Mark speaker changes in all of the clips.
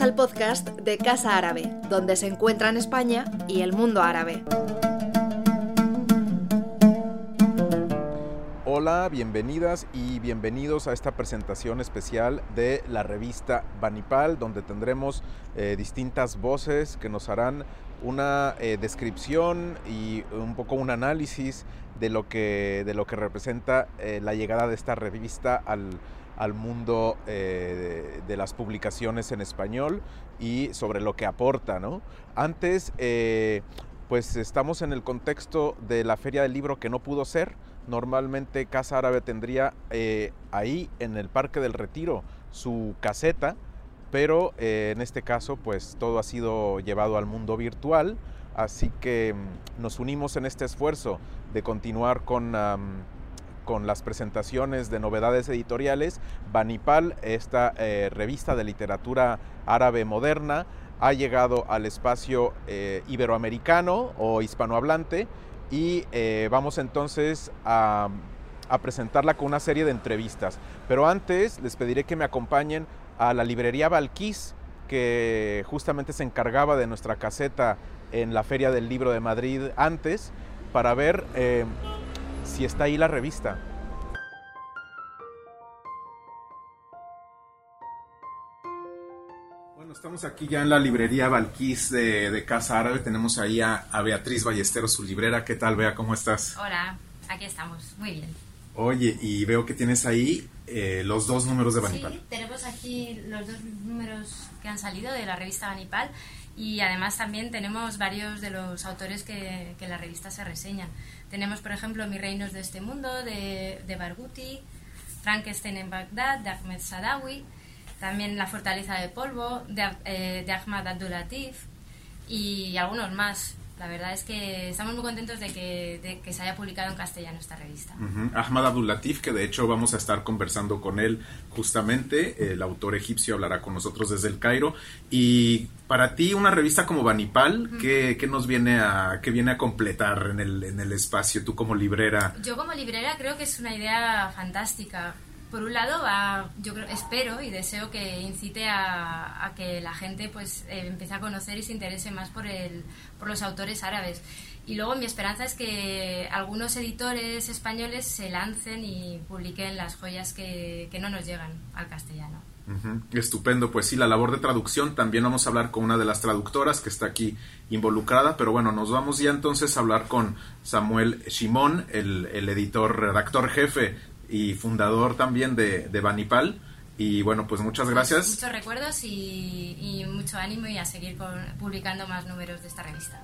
Speaker 1: Al podcast de Casa Árabe, donde se encuentran España y el mundo árabe.
Speaker 2: Hola, bienvenidas y bienvenidos a esta presentación especial de la revista Banipal, donde tendremos eh, distintas voces que nos harán una eh, descripción y un poco un análisis de lo que, de lo que representa eh, la llegada de esta revista al, al mundo eh, de, las publicaciones en español y sobre lo que aporta. ¿no? Antes, eh, pues estamos en el contexto de la Feria del Libro que no pudo ser. Normalmente Casa Árabe tendría eh, ahí en el Parque del Retiro su caseta, pero en este caso pues todo ha sido llevado al mundo virtual, así que mm, nos unimos en este esfuerzo de continuar con con las presentaciones de novedades editoriales. Banipal, esta eh, revista de literatura árabe moderna, ha llegado al espacio eh, iberoamericano o hispanohablante y eh, vamos entonces a, presentarla con una serie de entrevistas. Pero antes les pediré que me acompañen a la librería Balquís, que justamente se encargaba de nuestra caseta en la Feria del Libro de Madrid antes, para ver si está ahí la revista. Bueno, estamos aquí ya en la librería Valquís de, Casa Árabe. Tenemos ahí a, Beatriz Ballesteros, su librera. ¿Qué tal, Bea? ¿Cómo estás?
Speaker 3: Hola, aquí estamos. Muy bien.
Speaker 2: Oye, y veo que tienes ahí eh, los dos números de Banipal.
Speaker 3: Sí, tenemos aquí los dos números que han salido de la revista Banipal y además también tenemos varios de los autores que, que la revista se reseñan. Tenemos, por ejemplo, Mi reinos de este mundo, de, de Barghouti, Frankenstein en Bagdad, de Ahmed Sadawi, también La fortaleza de polvo, de, eh, de Ahmad Abdulatif y algunos más. La verdad es que estamos muy contentos de que, se haya publicado en castellano esta revista.
Speaker 2: Ahmad Abdul Latif, que de hecho vamos a estar conversando con él justamente, el autor egipcio hablará con nosotros desde el Cairo. Y para ti, una revista como Banipal, ¿qué, nos viene a, qué viene a completar en el, en el espacio, tú como librera?
Speaker 3: Yo como librera creo que es una idea fantástica por un lado, yo espero y deseo que incite a, que la gente pues eh, empiece a conocer y se interese más por, el, por los autores árabes. Y luego mi esperanza es que algunos editores españoles se lancen y publiquen las joyas que, no nos llegan al castellano.
Speaker 2: Estupendo, pues sí, la labor de traducción, también vamos a hablar con una de las traductoras que está aquí involucrada, pero bueno, nos vamos ya entonces a hablar con Samuel Shimón, el, el editor, redactor jefe y fundador también de, de Banipal. Y bueno, pues muchas gracias.
Speaker 3: muchos recuerdos y, mucho ánimo y a seguir publicando más números de esta revista.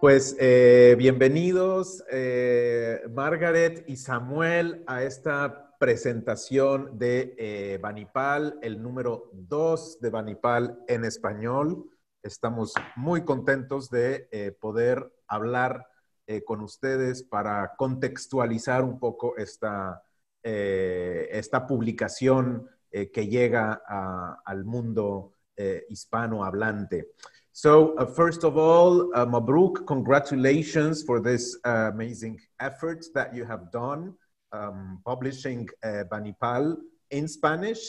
Speaker 2: Pues eh, bienvenidos eh, Margaret y Samuel a esta presentación de eh, Banipal, el número 2 de Banipal en español. Estamos muy contentos de poder hablar eh, con ustedes para contextualizar un poco esta, eh, esta publicación eh, que llega a, al mundo hispanohablante. So, uh, first of all, uh, Mabruk, congratulations for this uh, amazing effort that you have done um, publishing uh, Banipal in Spanish.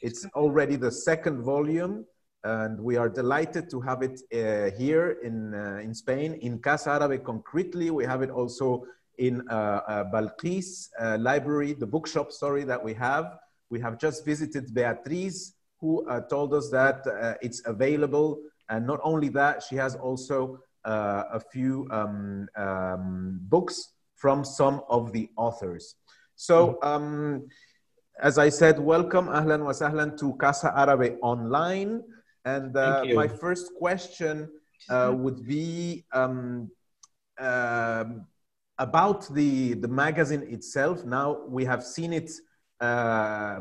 Speaker 2: It's already the second volume. And we are delighted to have it uh, here in, uh, in Spain. In Casa Árabe concretely, we have it also in uh, uh Balqis uh, library, the bookshop, sorry, that we have. We have just visited Beatriz, who uh, told us that it's available. And not only that, she has also a few um, um, books from some of the authors. So, um, as I said, welcome, ahlan wa sahlan to Casa Árabe Online. And uh, my first question uh, would be um, uh, about the, the magazine itself. Now we have seen it uh,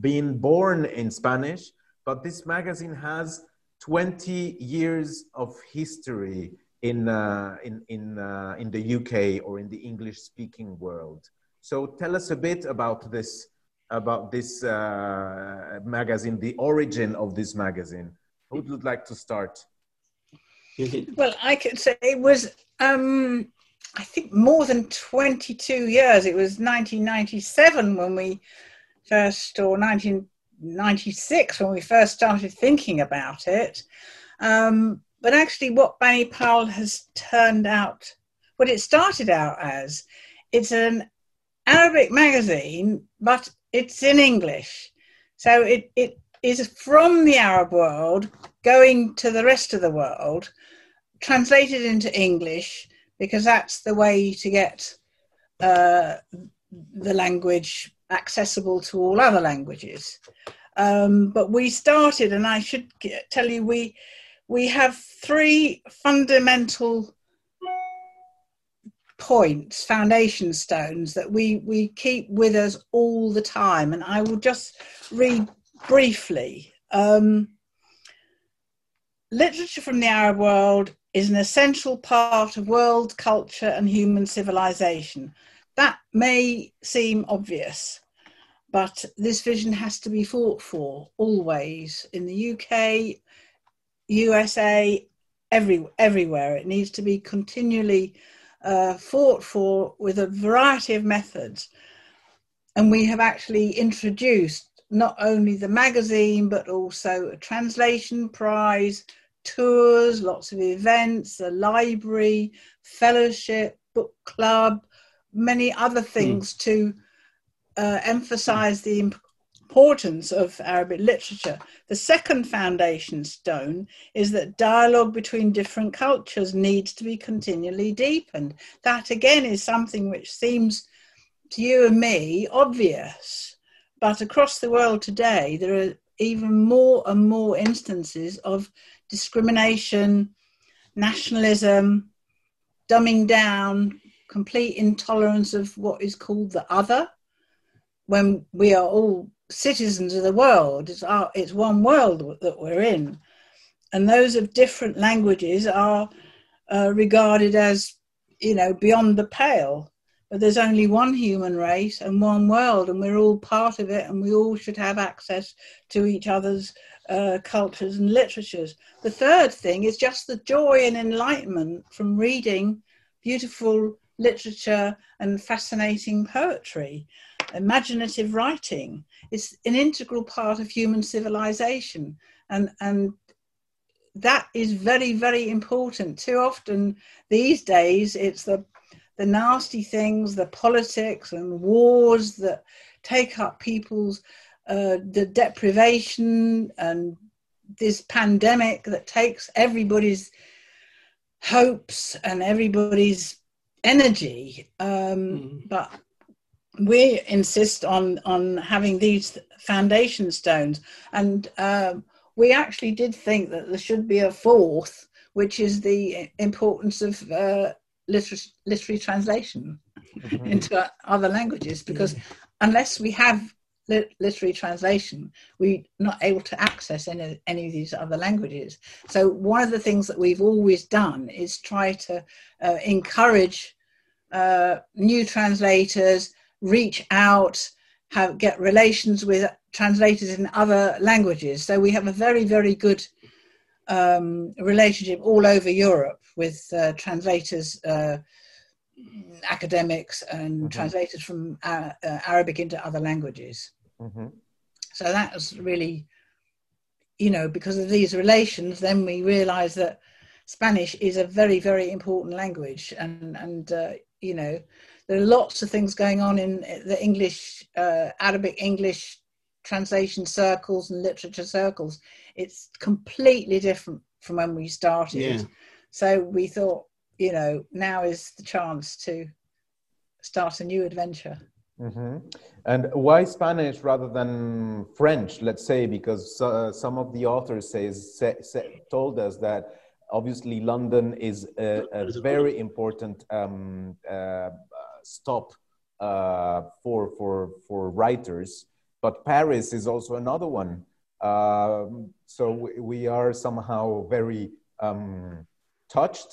Speaker 2: being born in Spanish, but this magazine has 20 years of history in, uh, in, in, uh, in the UK or in the English speaking world. So tell us a bit about this, about this magazine, the origin of this magazine. Who would like to start?
Speaker 4: well, I could say it was um, I think more than 22 years. It was 1997 when we first, or 1996 when we first started thinking about it. Um, but actually, what Banipal has turned out, what it started out as, it's an Arabic magazine, but it's in English. So it, it is from the Arab world going to the rest of the world, translated into English, because that's the way to get uh, the language accessible to all other languages. Um, but we started, and I should tell you, we we have three fundamental points, foundation stones that we we keep with us all the time. And I will just read briefly. Um, literature from the Arab world is an essential part of world culture and human civilization. That may seem obvious, but this vision has to be fought for always in the UK, USA, every, everywhere. It needs to be continually uh, fought for with a variety of methods. And we have actually introduced not only the magazine, but also a translation prize, tours, lots of events, a library, fellowship, book club, many other hmm. things mm. to uh, emphasize the importance of Arabic literature. The second foundation stone is that dialogue between different cultures needs to be continually deepened. That again is something which seems to you and me obvious, but across the world today, there are even more and more instances of discrimination, nationalism, dumbing down, complete intolerance of what is called the other, when we are all citizens of the world. It's, our, it's one world that we're in. And those of different languages are uh, regarded as, you know, beyond the pale. But there's only one human race and one world, and we're all part of it, and we all should have access to each other's uh, cultures and literatures. The third thing is just the joy and enlightenment from reading beautiful literature and fascinating poetry. Imaginative writing is an integral part of human civilization, and, and that is very, very important. Too often these days, it's the the nasty things, the politics and wars that take up people's uh, the deprivation and this pandemic that takes everybody's hopes and everybody's energy. Um, mm. But we insist on on having these foundation stones, and um, we actually did think that there should be a fourth, which is the importance of uh, literary, literary translation mm-hmm. into other languages, because yeah. unless we have literary translation, we're not able to access any, any of these other languages. So, one of the things that we've always done is try to uh, encourage uh, new translators, reach out, have get relations with translators in other languages. So, we have a very, very good um, relationship all over Europe with uh, translators. Uh, academics and mm-hmm. translators from uh, uh, Arabic into other languages. Mm-hmm. So that was really, you know, because of these relations, then we realized that Spanish is a very, very important language. And, and uh, you know, there are lots of things going on in the English, uh, Arabic English translation circles and literature circles. It's completely different from when we started. Yeah. So we thought, you know, now is the chance to start a new adventure.
Speaker 2: Mm-hmm. And why Spanish rather than French, let's say, because uh, some of the authors says, say, say, told us that obviously London is a, a very important um, uh, stop uh, for, for, for writers, but Paris is also another one. Um, so we are somehow very um, touched,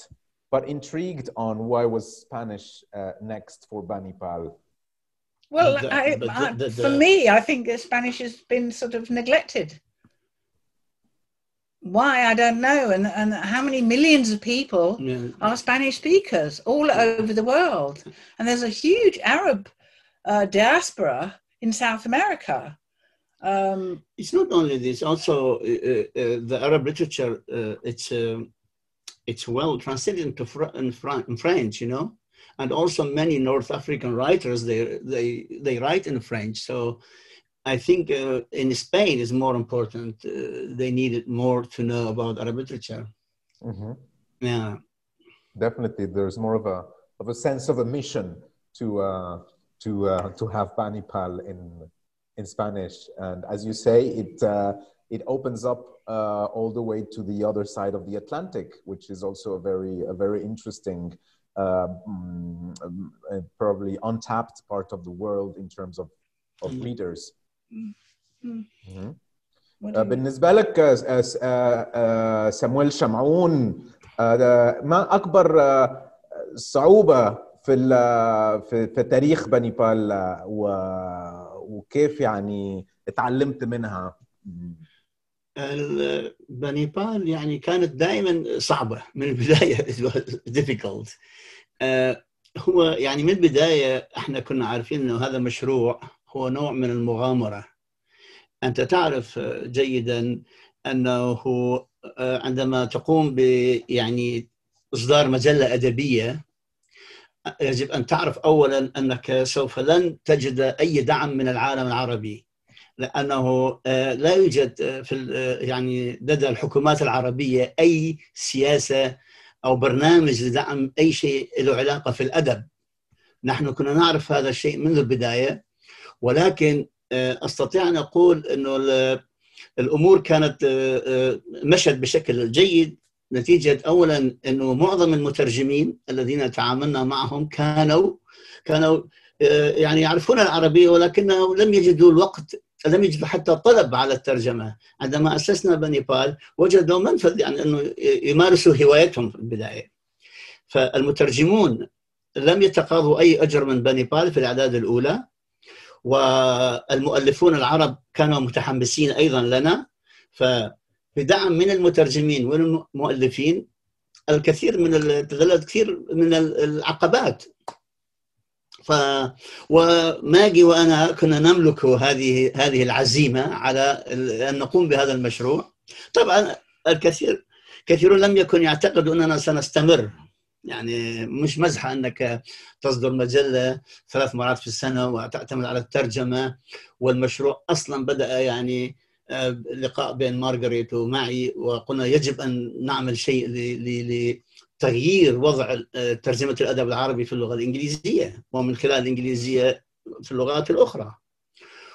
Speaker 2: but intrigued on why was Spanish uh, next for Banipal.
Speaker 4: Well, the, I, the, the, for me, I think Spanish has been sort of neglected. why I don't know, and and how many millions of people
Speaker 5: Yeah.
Speaker 4: are Spanish speakers all over the world, and there's a huge Arab uh, diaspora in South America. Um,
Speaker 5: It's not only this. Also, uh, uh, the Arab literature. Uh, it's um it's well translated into Fr- in, Fran- in French, you know, and also many North African writers they they they write in French. So, I think uh, in Spain is more important. Uh, they needed more to know about Arab literature.
Speaker 2: Mhm.
Speaker 5: Yeah.
Speaker 2: Definitely, there's more of a of a sense of a mission to uh, to uh, to have Banipal in in Spanish, and as you say, it uh, it opens up uh, all the way to the other side of the Atlantic, which is also a very a very interesting, uh, mm, um, uh, probably untapped part of the world in terms of of
Speaker 5: Mm.
Speaker 2: readers.
Speaker 4: Mm.
Speaker 2: Mhm.
Speaker 4: what
Speaker 2: آه،
Speaker 4: do you-
Speaker 2: بالنسبة لك آه، آه، آه، سمويل شمعون آه، ده ما أكبر آه، صعوبة في ال- في في تاريخ بنيبال آه، و- وكيف يعني اتعلمت منها؟
Speaker 5: ال- بنيبال يعني كانت دائما صعبة من was difficult. آه، هو يعني من البداية إحنا كنا عارفين إنه هذا مشروع هو نوع من المغامرة. أنت تعرف آه، جيدا أنه آه، عندما تقوم ب يعني إصدار مجلة أدبية آه، يجب أن تعرف اولا أنك سوف لن تجد أي دعم من العالم العربي. لأنه آه، لا يوجد آه، في آه، يعني لدى الحكومات العربية أي سياسة أو برنامج لدعم أي شيء له علاقة في الأدب. نحن كنا نعرف هذا الشيء منذ البداية ولكن أستطيع أن أقول إنه ال- الأمور كانت مشت بشكل جيد نتيجة اولا إنه معظم المترجمين الذين تعاملنا معهم كانوا كانوا يعني يعرفون العربية ولكنهم لم يجدوا الوقت لم يجدوا حتى طلب على الترجمة. عندما أسسنا بنيبال وجدوا منفذ يعني إنه يمارسوا هوايتهم في البداية. فالمترجمون لم يتقاضوا أي أجر من بنيبال في الأعداد الأولى والمؤلفون العرب كانوا متحمسين أيضا لنا. فبدعم من المترجمين والمؤلفين الكثير من تذللت كثير من ال- العقبات. ف وماجي وأنا كنا نملك هذه هذه العزيمة على أن نقوم بهذا المشروع. طبعا الكثير كثيرون لم يكن يعتقدوا أننا سنستمر. يعني مش مزحه أنك تصدر مجلة ثلاث مرات في السنة وتعتمد على الترجمة. والمشروع أصلا بدأ يعني آه، لقاء بين مارغريت ومعي وقلنا يجب أن نعمل شيء ل- ل- لتغيير وضع آه، ترجمة الأدب العربي في اللغة الإنجليزية ومن خلال الإنجليزية في اللغات الأخرى.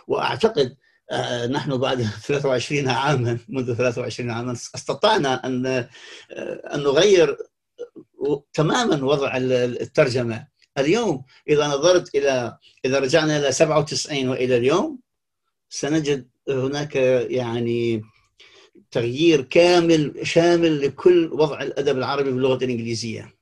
Speaker 5: وأعتقد آه، نحن بعد 23 عاما منذ 23 عاما استطعنا أن آه، أن نغير تماما وضع ال- الترجمة. اليوم إذا نظرت إلى إذا رجعنا إلى 97 وإلى اليوم سنجد هناك يعني تغيير كامل شامل لكل وضع الادب العربي باللغه الانجليزيه.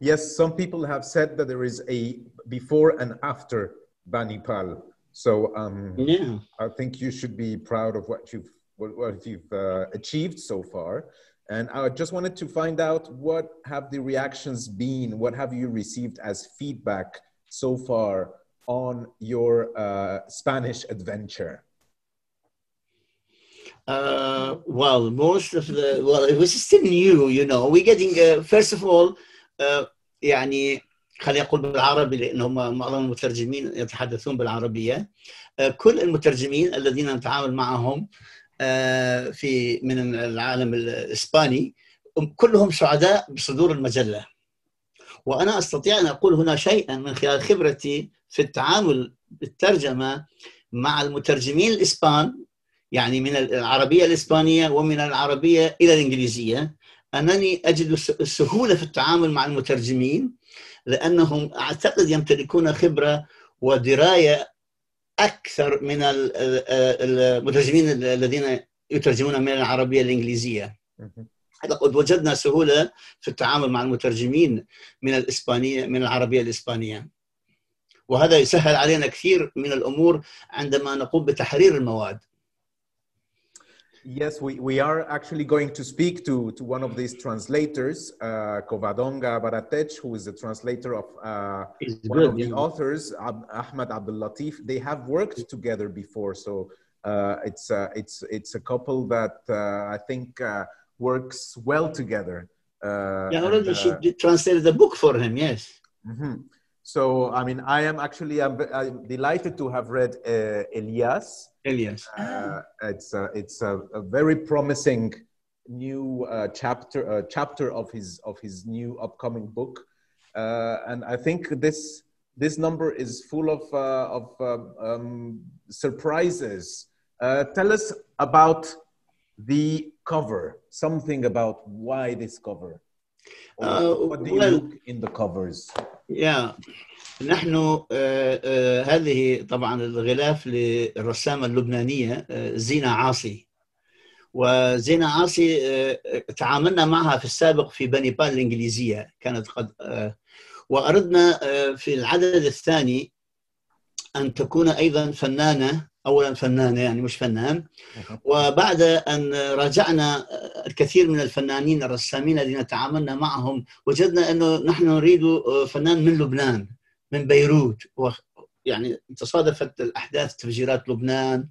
Speaker 2: Yes, some people have said that there is a before and after Banipal. So um,
Speaker 5: Yeah.
Speaker 2: I think you should be proud of what you've what, what you've uh, achieved so far. And I just wanted to find out what have the reactions been? What have you received as feedback so far on your uh, Spanish adventure?
Speaker 5: Uh, well, most of the well, it was still new, you know. We're getting uh, first of all, uh, يعني خليني أقول بالعربي لأنهم معظم المترجمين يتحدثون بالعربية. uh, كل المترجمين الذين نتعامل معهم uh, في من العالم الإسباني كلهم سعداء بصدور المجلة. وأنا أستطيع أن أقول هنا شيئا من خلال خبرتي في التعامل بالترجمه مع المترجمين الإسبان يعني من العربية الإسبانية ومن العربية إلى الإنجليزية أنني أجد السهولة في التعامل مع المترجمين لأنهم أعتقد يمتلكون خبرة ودراية أكثر من المترجمين الذين يترجمون من العربية الإنجليزية. قد وجدنا سهولة في التعامل مع المترجمين من الإسبانية من العربية الإسبانية. وهذا يسهل علينا كثير من الأمور عندما نقوم بتحرير المواد.
Speaker 2: Yes, we, we are actually going to speak to, to one of these translators, uh, Covadonga Baratech, who is the translator of uh, one
Speaker 5: good,
Speaker 2: of the authors, Ab- Ahmed Abdul Latif. They have worked together before, so uh, it's, uh, it's, it's a couple that uh, I think uh, works well together. Uh,
Speaker 5: Yeah,
Speaker 2: and,
Speaker 5: already she translated the book for him, yes.
Speaker 2: Mhm. So, I mean, I am actually I'm, I'm delighted to have read uh, Elias.
Speaker 5: Elias.
Speaker 2: Uh, it's a, it's a, a very promising new uh, chapter uh, chapter of his of his new upcoming book, uh, and I think this this number is full of uh, of um, um, surprises. Uh, tell us about the cover. Something about why this cover.
Speaker 5: Uh,
Speaker 2: what do you
Speaker 5: well-
Speaker 2: look in the covers?
Speaker 5: يا نحن آه، آه، هذه طبعا الغلاف للرسامة اللبنانية زينة عاصي وزينة عاصي تعاملنا معها في السابق في بنيبال الإنجليزية كانت قد وأردنا في العدد الثاني أن تكون أيضا فنانة أولا فنانة يعني مش فنان. وبعد أن راجعنا الكثير من الفنانين الرسامين الذين تعاملنا معهم وجدنا أنه نحن نريد فنان من لبنان من بيروت. يعني تصادفت الأحداث تفجيرات لبنان.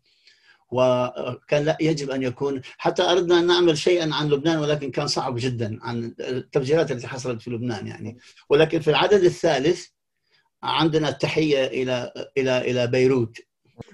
Speaker 5: وكان لا يجب أن يكون حتى أردنا أن نعمل شيئا عن لبنان ولكن كان صعب جدا عن التفجيرات التي حصلت في لبنان يعني. ولكن في العدد الثالث عندنا التحية إلى إلى إلى بيروت.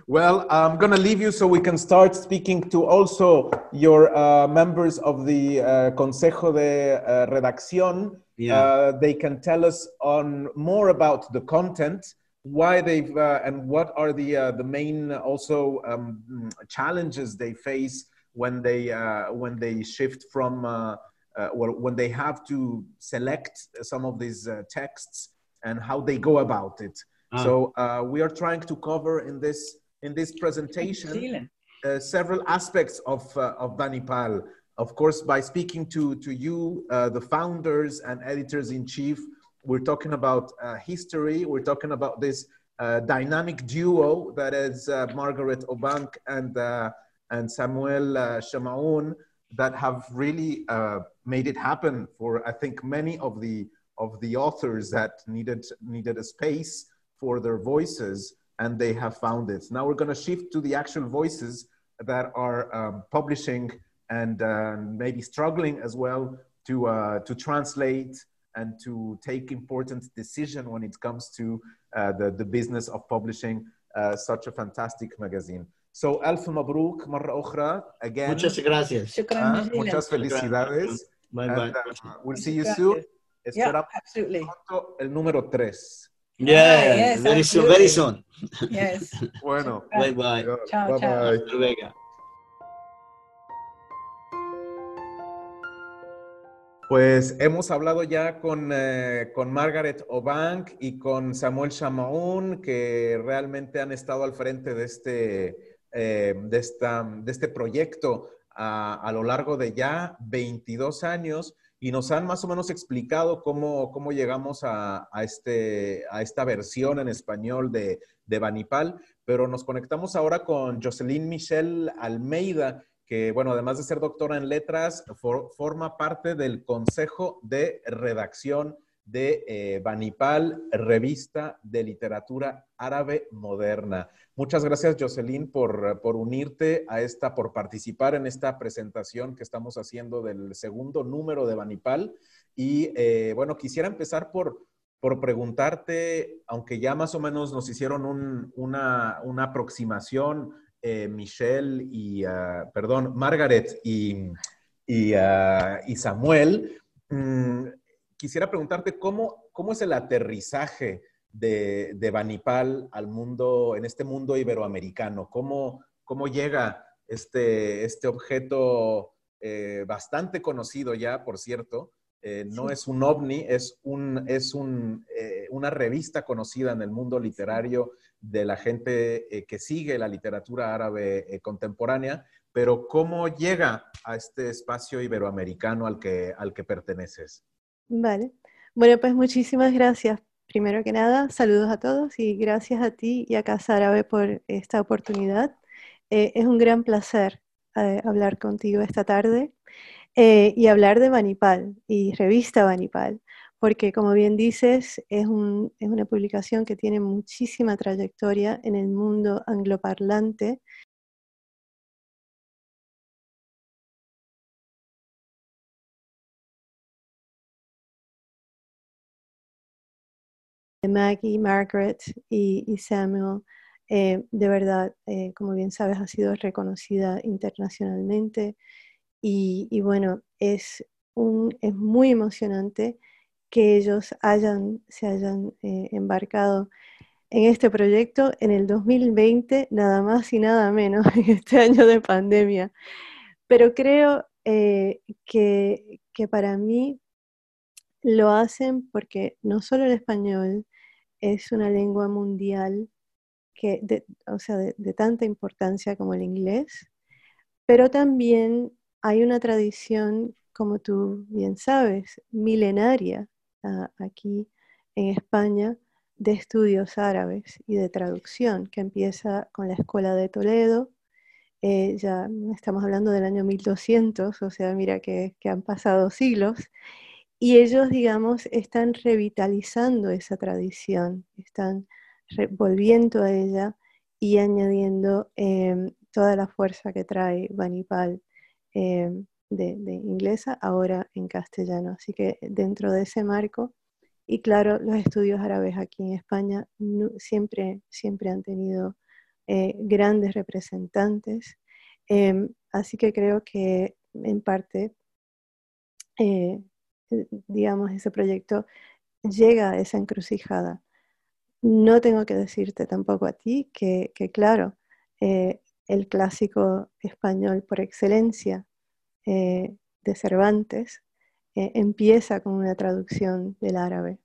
Speaker 2: Well, I'm going to leave you so we can start speaking to also your uh, members of the uh, Consejo de uh, Redacción.
Speaker 5: Yeah.
Speaker 2: Uh, they can tell us on more about the content, why they've uh, and what are the uh, the main also um, challenges they face when they uh, when they shift from uh, uh, when they have to select some of these uh, texts and how they go about it.
Speaker 5: Ah.
Speaker 2: So uh, we are trying to cover in this in this presentation uh, several aspects of uh, of Banipal. Of course, by speaking to to you, uh, the founders and editors in chief, we're talking about uh, history. We're talking about this uh, dynamic duo that is uh, Margaret Obank and uh, and Samuel uh, Shamaoun that have really uh, made it happen for I think many of the of the authors that needed needed a space for their voices and they have found it. Now we're going to shift to the actual voices that are um, publishing and uh, maybe struggling as well to uh, to translate and to take important decision when it comes to uh, the, the business of publishing uh, such a fantastic magazine. So ألف مبروك مرة أخرى again.
Speaker 5: Muchas gracias.
Speaker 4: شكرا
Speaker 2: Uh,
Speaker 4: جزيلا.
Speaker 2: muchas felicidades.
Speaker 5: Bye
Speaker 2: And,
Speaker 5: bye.
Speaker 2: uh, we'll see you
Speaker 4: Gracias.
Speaker 2: soon.
Speaker 4: Yeah,
Speaker 2: Esperamos
Speaker 4: absolutely.
Speaker 2: pronto el número 3.
Speaker 5: Yeah,
Speaker 4: yes,
Speaker 5: very soon,
Speaker 4: absolutely.
Speaker 5: very soon.
Speaker 4: Yes.
Speaker 2: Bueno.
Speaker 5: Bye bye.
Speaker 4: Ciao,
Speaker 2: bye
Speaker 4: ciao.
Speaker 2: bye.
Speaker 5: Hasta luego.
Speaker 2: Pues hemos hablado ya con, eh, con Margaret Obank y con Samuel Chamaun, que realmente han estado al frente de este, eh, de esta, de este proyecto a, a lo largo de ya 22 años y nos han más o menos explicado cómo, cómo llegamos a, a este, a esta versión en español de, de Banipal, pero nos conectamos ahora con Jocelyn Michelle Almeida, que, bueno, además de ser doctora en letras, for- forma parte del Consejo de Redacción de eh, Banipal, Revista de Literatura Árabe Moderna. Muchas gracias, Jocelyn, por, por unirte a esta, por participar en esta presentación que estamos haciendo del segundo número de Banipal. Y, eh, bueno, quisiera empezar por, por preguntarte, aunque ya más o menos nos hicieron un- una, una aproximación, eh, Michelle y, ah, perdón, Margaret y, y, ah, Samuel, mm, quisiera preguntarte cómo, cómo es el aterrizaje de, de Banipal al mundo, en este mundo iberoamericano, cómo, cómo llega este, este objeto eh, bastante conocido ya, por cierto, eh, no es un ovni, es, un, es un, eh, una revista conocida en el mundo literario de la gente que sigue la literatura árabe contemporánea, pero ¿cómo llega a este espacio iberoamericano al que, al que perteneces?
Speaker 6: Vale. Bueno, pues muchísimas gracias. Primero que nada, saludos a todos y gracias a ti y a Casa Árabe por esta oportunidad. Eh, es un gran placer eh, hablar contigo esta tarde eh, y hablar de Banipal y revista Banipal, porque como bien dices, es, es una publicación que tiene muchísima trayectoria en el mundo angloparlante Maggie, Margaret y, Samuel, eh, de verdad, eh, como bien sabes, ha sido reconocida internacionalmente y, bueno, es, un, es muy emocionante que ellos hayan, se hayan eh, embarcado en este proyecto en el 2020, nada más y nada menos, en este año de pandemia. Pero creo que, que para mí lo hacen porque no solo el español es una lengua mundial que o sea, de, tanta importancia como el inglés, pero también hay una tradición, como tú bien sabes, milenaria ah, aquí en España de estudios árabes y de traducción, que empieza con la Escuela de Toledo, eh, ya estamos hablando del año 1200, o sea, mira que han pasado siglos, y ellos, digamos, están revitalizando esa tradición, están volviendo a ella y añadiendo em, toda la fuerza que trae Vanipal em, de, inglesa ahora en castellano. Así que dentro de ese marco, y claro, los estudios árabes aquí en España siempre, siempre han tenido eh, grandes representantes. Em, así que creo que en parte eh, digamos, ese proyecto llega a esa encrucijada. No tengo que decirte tampoco a ti que, claro, eh, el clásico español por excelencia eh, de Cervantes empieza con una traducción del árabe.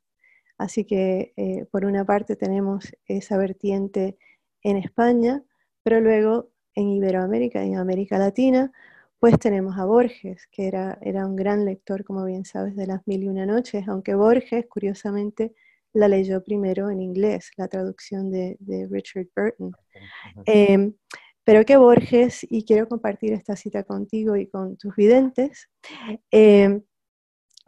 Speaker 6: Así que por una parte tenemos esa vertiente en España, pero luego en Iberoamérica, en América Latina, pues tenemos a Borges, que era, era un gran lector, como bien sabes, de las mil y una noches, aunque Borges, curiosamente, la leyó primero en inglés, la traducción de, Richard Burton. Em, pero que Borges, y quiero compartir esta cita contigo y con tus videntes, em,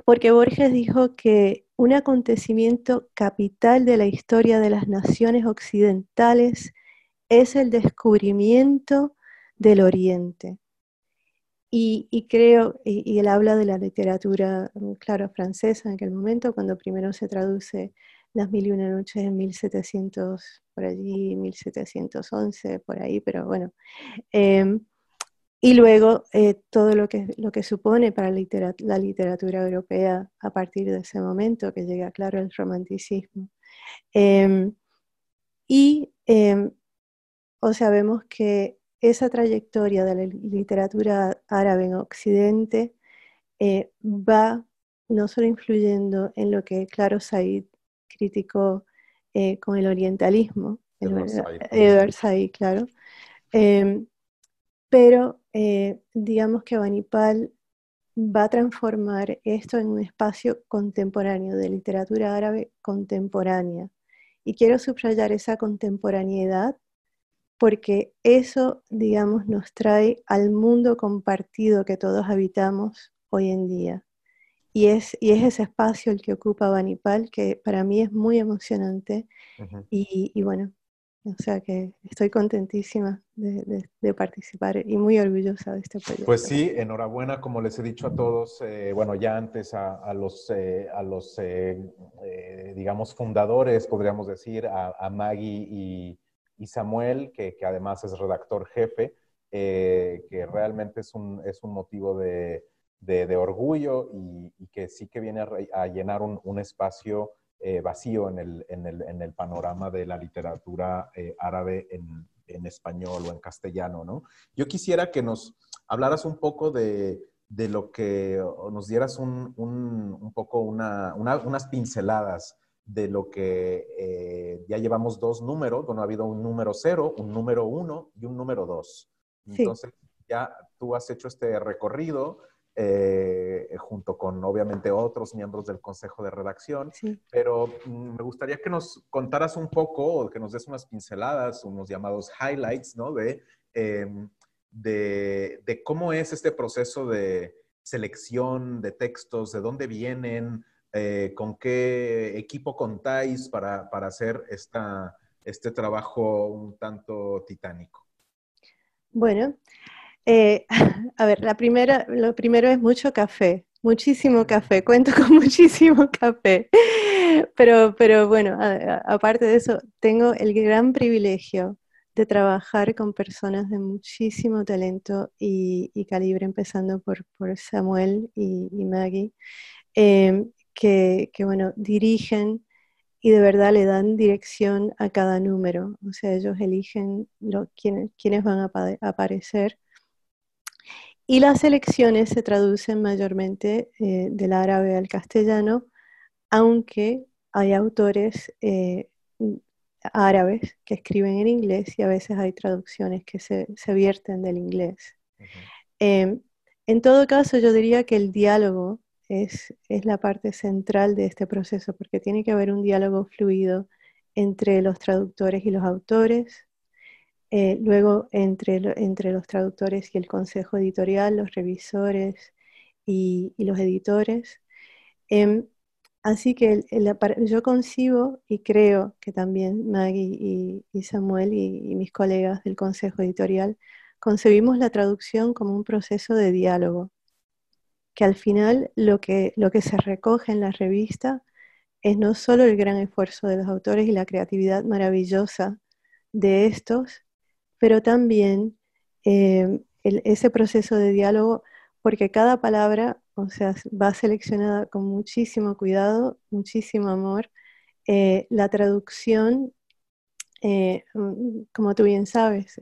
Speaker 6: porque Borges dijo que un acontecimiento capital de la historia de las naciones occidentales es el descubrimiento del Oriente. Y, creo, y, él habla de la literatura, mm, claro, francesa en aquel momento, cuando primero se traduce Las Mil y Una Noches en 1700, por allí, 1711, por ahí, pero bueno. Em, y luego eh, todo lo que, lo que supone para la literatura europea a partir de ese momento, que llega, claro, el romanticismo. Em, y, em, o sea, vemos que esa trayectoria de la literatura árabe en Occidente eh, va no solo influyendo en lo que Claro Said criticó eh, con el orientalismo, Edward Said, claro, em, pero eh, digamos que Banipal va a transformar esto en un espacio contemporáneo, de literatura árabe contemporánea. Y quiero subrayar esa contemporaneidad porque eso, digamos, nos trae al mundo compartido que todos habitamos hoy en día. Y es, y es ese espacio el que ocupa Banipal, que para mí es muy emocionante. y, bueno, o sea que estoy contentísima de, participar y muy orgullosa de este proyecto.
Speaker 2: Pues sí, enhorabuena, como les he dicho a todos, eh, bueno, ya antes a, los, a los eh, eh, digamos, fundadores, podríamos decir, a, a Maggie y, y Samuel, que, además es redactor jefe, eh, que realmente es un, es un motivo de, orgullo y, que sí que viene a, llenar un, espacio eh, vacío en el, en, el, panorama de la literatura eh, árabe en, español o en castellano, ¿no? Yo quisiera que nos hablaras un poco de, lo que, nos dieras un, un poco unas pinceladas de lo que eh, ya llevamos dos números, bueno, ha habido un número cero, un número uno y un número dos. Entonces, ya tú has hecho este recorrido eh, junto con, obviamente, otros miembros del Consejo de Redacción, pero mm, me gustaría que nos contaras un poco o que nos des unas pinceladas, unos llamados highlights, ¿no? De, em, de, cómo es este proceso de selección de textos, de dónde vienen, eh, con qué equipo contáis para, hacer esta, este trabajo un tanto titánico.
Speaker 6: Bueno, eh, a ver, la primera, lo primero es mucho café, muchísimo café, cuento con muchísimo café. Pero, pero bueno, aparte de eso, tengo el gran privilegio de trabajar con personas de muchísimo talento y, calibre, empezando por, por Samuel y, Maggie, em, que, que, bueno, dirigen y de verdad le dan dirección a cada número. O sea, ellos eligen lo, quiénes, van a, aparecer. Y las elecciones se traducen mayormente eh, del árabe al castellano, aunque hay autores eh, árabes que escriben en inglés y a veces hay traducciones que se, vierten del inglés. Em, en todo caso, yo diría que el diálogo es, la parte central de este proceso, porque tiene que haber un diálogo fluido entre los traductores y los autores, eh, luego entre, entre, los traductores y el consejo editorial, los revisores y, los editores. Em, Así que yo concibo y creo que también Maggie y, Samuel y, mis colegas del Consejo Editorial concebimos la traducción como un proceso de diálogo, que al final lo que, lo que se recoge en la revista es no solo el gran esfuerzo de los autores y la creatividad maravillosa de estos, pero también eh, ese proceso de diálogo, porque cada palabra o sea, va seleccionada con muchísimo cuidado, muchísimo amor. Eh, la traducción, eh, mm, como tú bien sabes,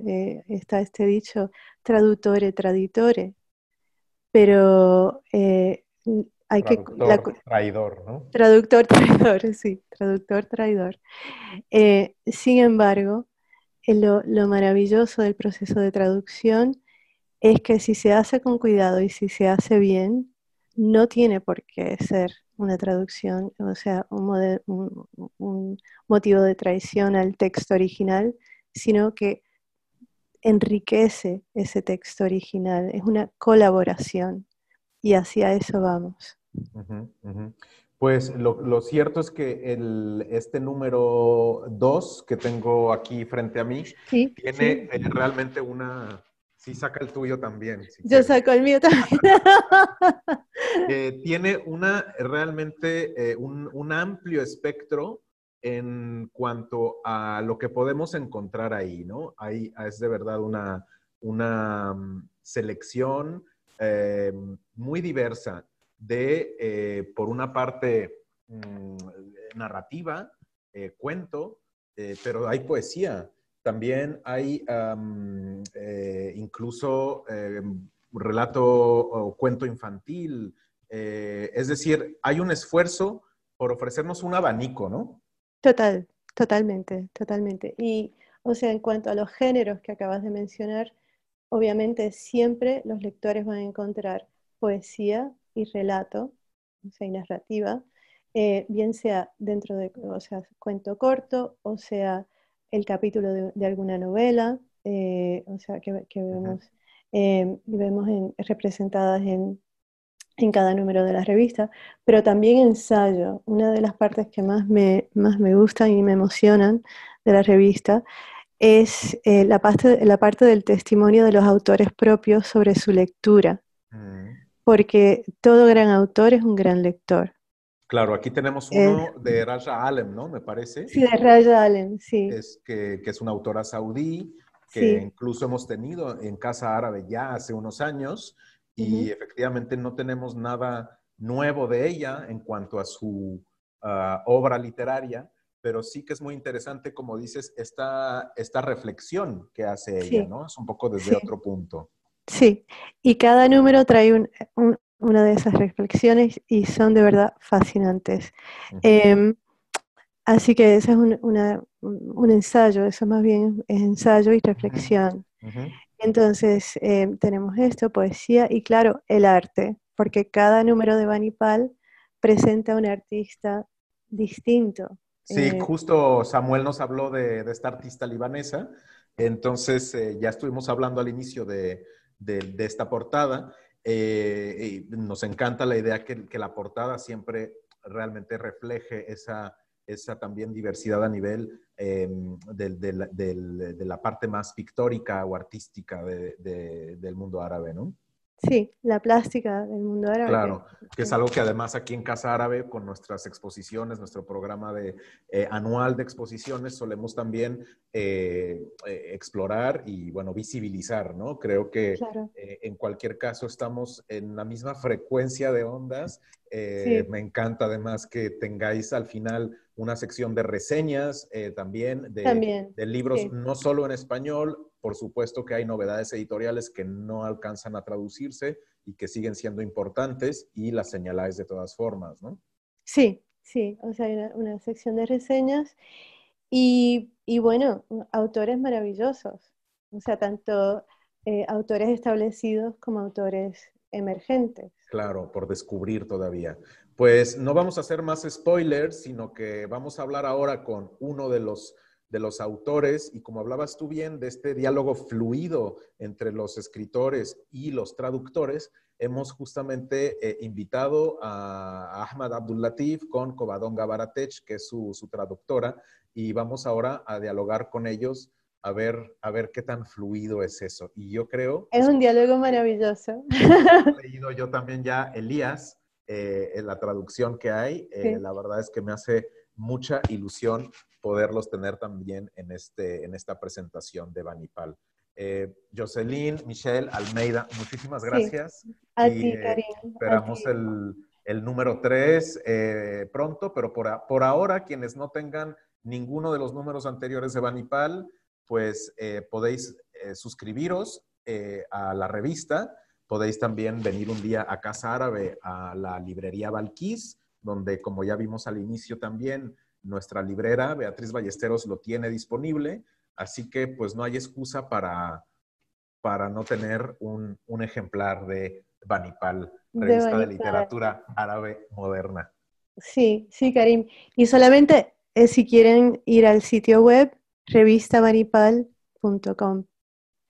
Speaker 6: está este dicho traductore, traditore, pero hay
Speaker 2: que... traidor, ¿no?
Speaker 6: Traductor, traidor, sí, traductor, traidor. sin embargo, lo, lo maravilloso del proceso de traducción es que si se hace con cuidado y si se hace bien, no tiene por qué ser una traducción, o sea, un, motivo de traición al texto original, sino que enriquece ese texto original, es una colaboración y hacia eso vamos.
Speaker 2: Pues lo, cierto es que este número 2 que tengo aquí frente a mí tiene eh, realmente una, Sí, saca el tuyo también.
Speaker 6: Yo saco el mío también.
Speaker 2: tiene una, realmente eh, un, amplio espectro en cuanto a lo que podemos encontrar ahí, ¿no? Ahí es de verdad una, una mm, selección eh, muy diversa de, eh, por una parte, mm, narrativa, cuento, pero hay poesía, también hay eh, incluso eh, relato o cuento infantil. Eh, es decir, hay un esfuerzo por ofrecernos un abanico, ¿no?
Speaker 6: Total, totalmente, totalmente. Y, o sea, en cuanto a los géneros que acabas de mencionar, obviamente siempre los lectores van a encontrar poesía y relato, o sea, y narrativa, bien sea dentro de, o sea, cuento corto, o sea, el capítulo de, alguna novela, eh, o sea, que, vemos, em, vemos representadas en, cada número de la revista, pero también ensayo. Una de las partes que más me, más me gustan y me emocionan de la revista es eh, la, parte, la parte del testimonio de los autores propios sobre su lectura, mm. porque todo gran autor es un gran lector.
Speaker 2: Claro, aquí tenemos uno de Raja Alem, ¿no? Me parece.
Speaker 6: Sí, de Raja Alem, sí.
Speaker 2: Es que, es una autora saudí que incluso hemos tenido en Casa Árabe ya hace unos años y efectivamente no tenemos nada nuevo de ella en cuanto a su ah, obra literaria, pero sí que es muy interesante, como dices, esta, esta reflexión que hace ella, ¿no? Es un poco desde otro punto.
Speaker 6: Sí, y cada número trae un, una de esas reflexiones y son de verdad fascinantes. Em, así que ese es un, ensayo, eso más bien es ensayo y reflexión. Entonces em, tenemos esto, poesía y claro, el arte, porque cada número de Banipal presenta a un artista distinto.
Speaker 2: Sí, eh, justo Samuel nos habló de, esta artista libanesa Entonces, eh, ya estuvimos hablando al inicio de, esta portada. y nos encanta la idea que, que, la portada siempre realmente refleje esa, esa también diversidad a nivel em, de la parte más pictórica o artística del mundo árabe, ¿no?
Speaker 6: Sí, la plástica del mundo árabe.
Speaker 2: Claro, que es algo que además aquí en Casa Árabe, con nuestras exposiciones, nuestro programa de, eh, anual de exposiciones, solemos también eh, eh, explorar y, bueno, visibilizar, ¿no? Creo que en cualquier caso estamos en la misma frecuencia de ondas. Me encanta además que tengáis al final una sección de reseñas también, de, de libros, no solo en español, por supuesto que hay novedades editoriales que no alcanzan a traducirse y que siguen siendo importantes y las señaláis de todas formas, ¿no?
Speaker 6: Sí, sí, o sea, hay una, sección de reseñas y, y, bueno, autores maravillosos, o sea, tanto eh, autores establecidos como autores emergentes.
Speaker 2: Claro, por descubrir todavía. Pues no vamos a hacer más spoilers, sino que vamos a hablar ahora con uno de los de los autores y como hablabas tú bien de este diálogo fluido entre los escritores y los traductores, hemos justamente eh, invitado a Ahmad Abdul Latif con Covadonga Baratech, que es su, traductora, y vamos ahora a dialogar con ellos a ver, a ver qué tan fluido es eso. Y yo creo...
Speaker 6: Es un diálogo maravilloso.
Speaker 2: He leído yo también ya Elías, eh, en la traducción que hay, eh, la verdad es que me hace mucha ilusión poderlos tener también en, este, en esta presentación de Banipal. Eh, Jocelyn, Michelle, Almeida, muchísimas gracias.
Speaker 6: A ti,
Speaker 2: eh, esperamos El, el, número 3 eh, pronto, pero por, por, ahora, quienes no tengan ninguno de los números anteriores de Banipal, pues eh, podéis suscribiros a la revista. Podéis también venir un día a Casa Árabe, a la librería Valquís, donde, como ya vimos al inicio también, nuestra librera, Beatriz Ballesteros, lo tiene disponible, así que pues no hay excusa para, para no tener un, ejemplar de Banipal, revista de, literatura árabe moderna.
Speaker 6: Sí, sí, Karim. Y solamente eh, si quieren ir al sitio web revistabanipal.com.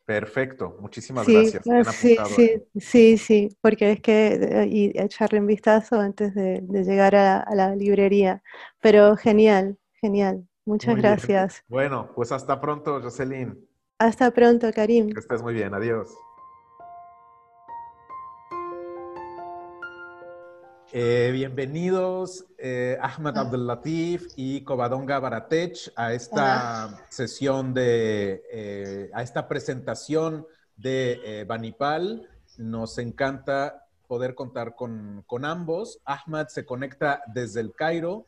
Speaker 2: Perfecto, muchísimas gracias.
Speaker 6: Sí, sí, sí, sí, porque es que eh, y echarle un vistazo antes de, llegar a, la librería. Pero genial, genial. Muchas gracias.
Speaker 2: Bueno, pues hasta pronto, Jocelyn.
Speaker 6: Hasta pronto, Karim.
Speaker 2: Que estés muy bien, adiós. Eh, bienvenidos eh, Ahmad Abdel Latif y Covadonga Baratech a esta sesión de, eh, a esta presentación de Banipal. Nos encanta poder contar con, con, ambos. Ahmad se conecta desde el Cairo.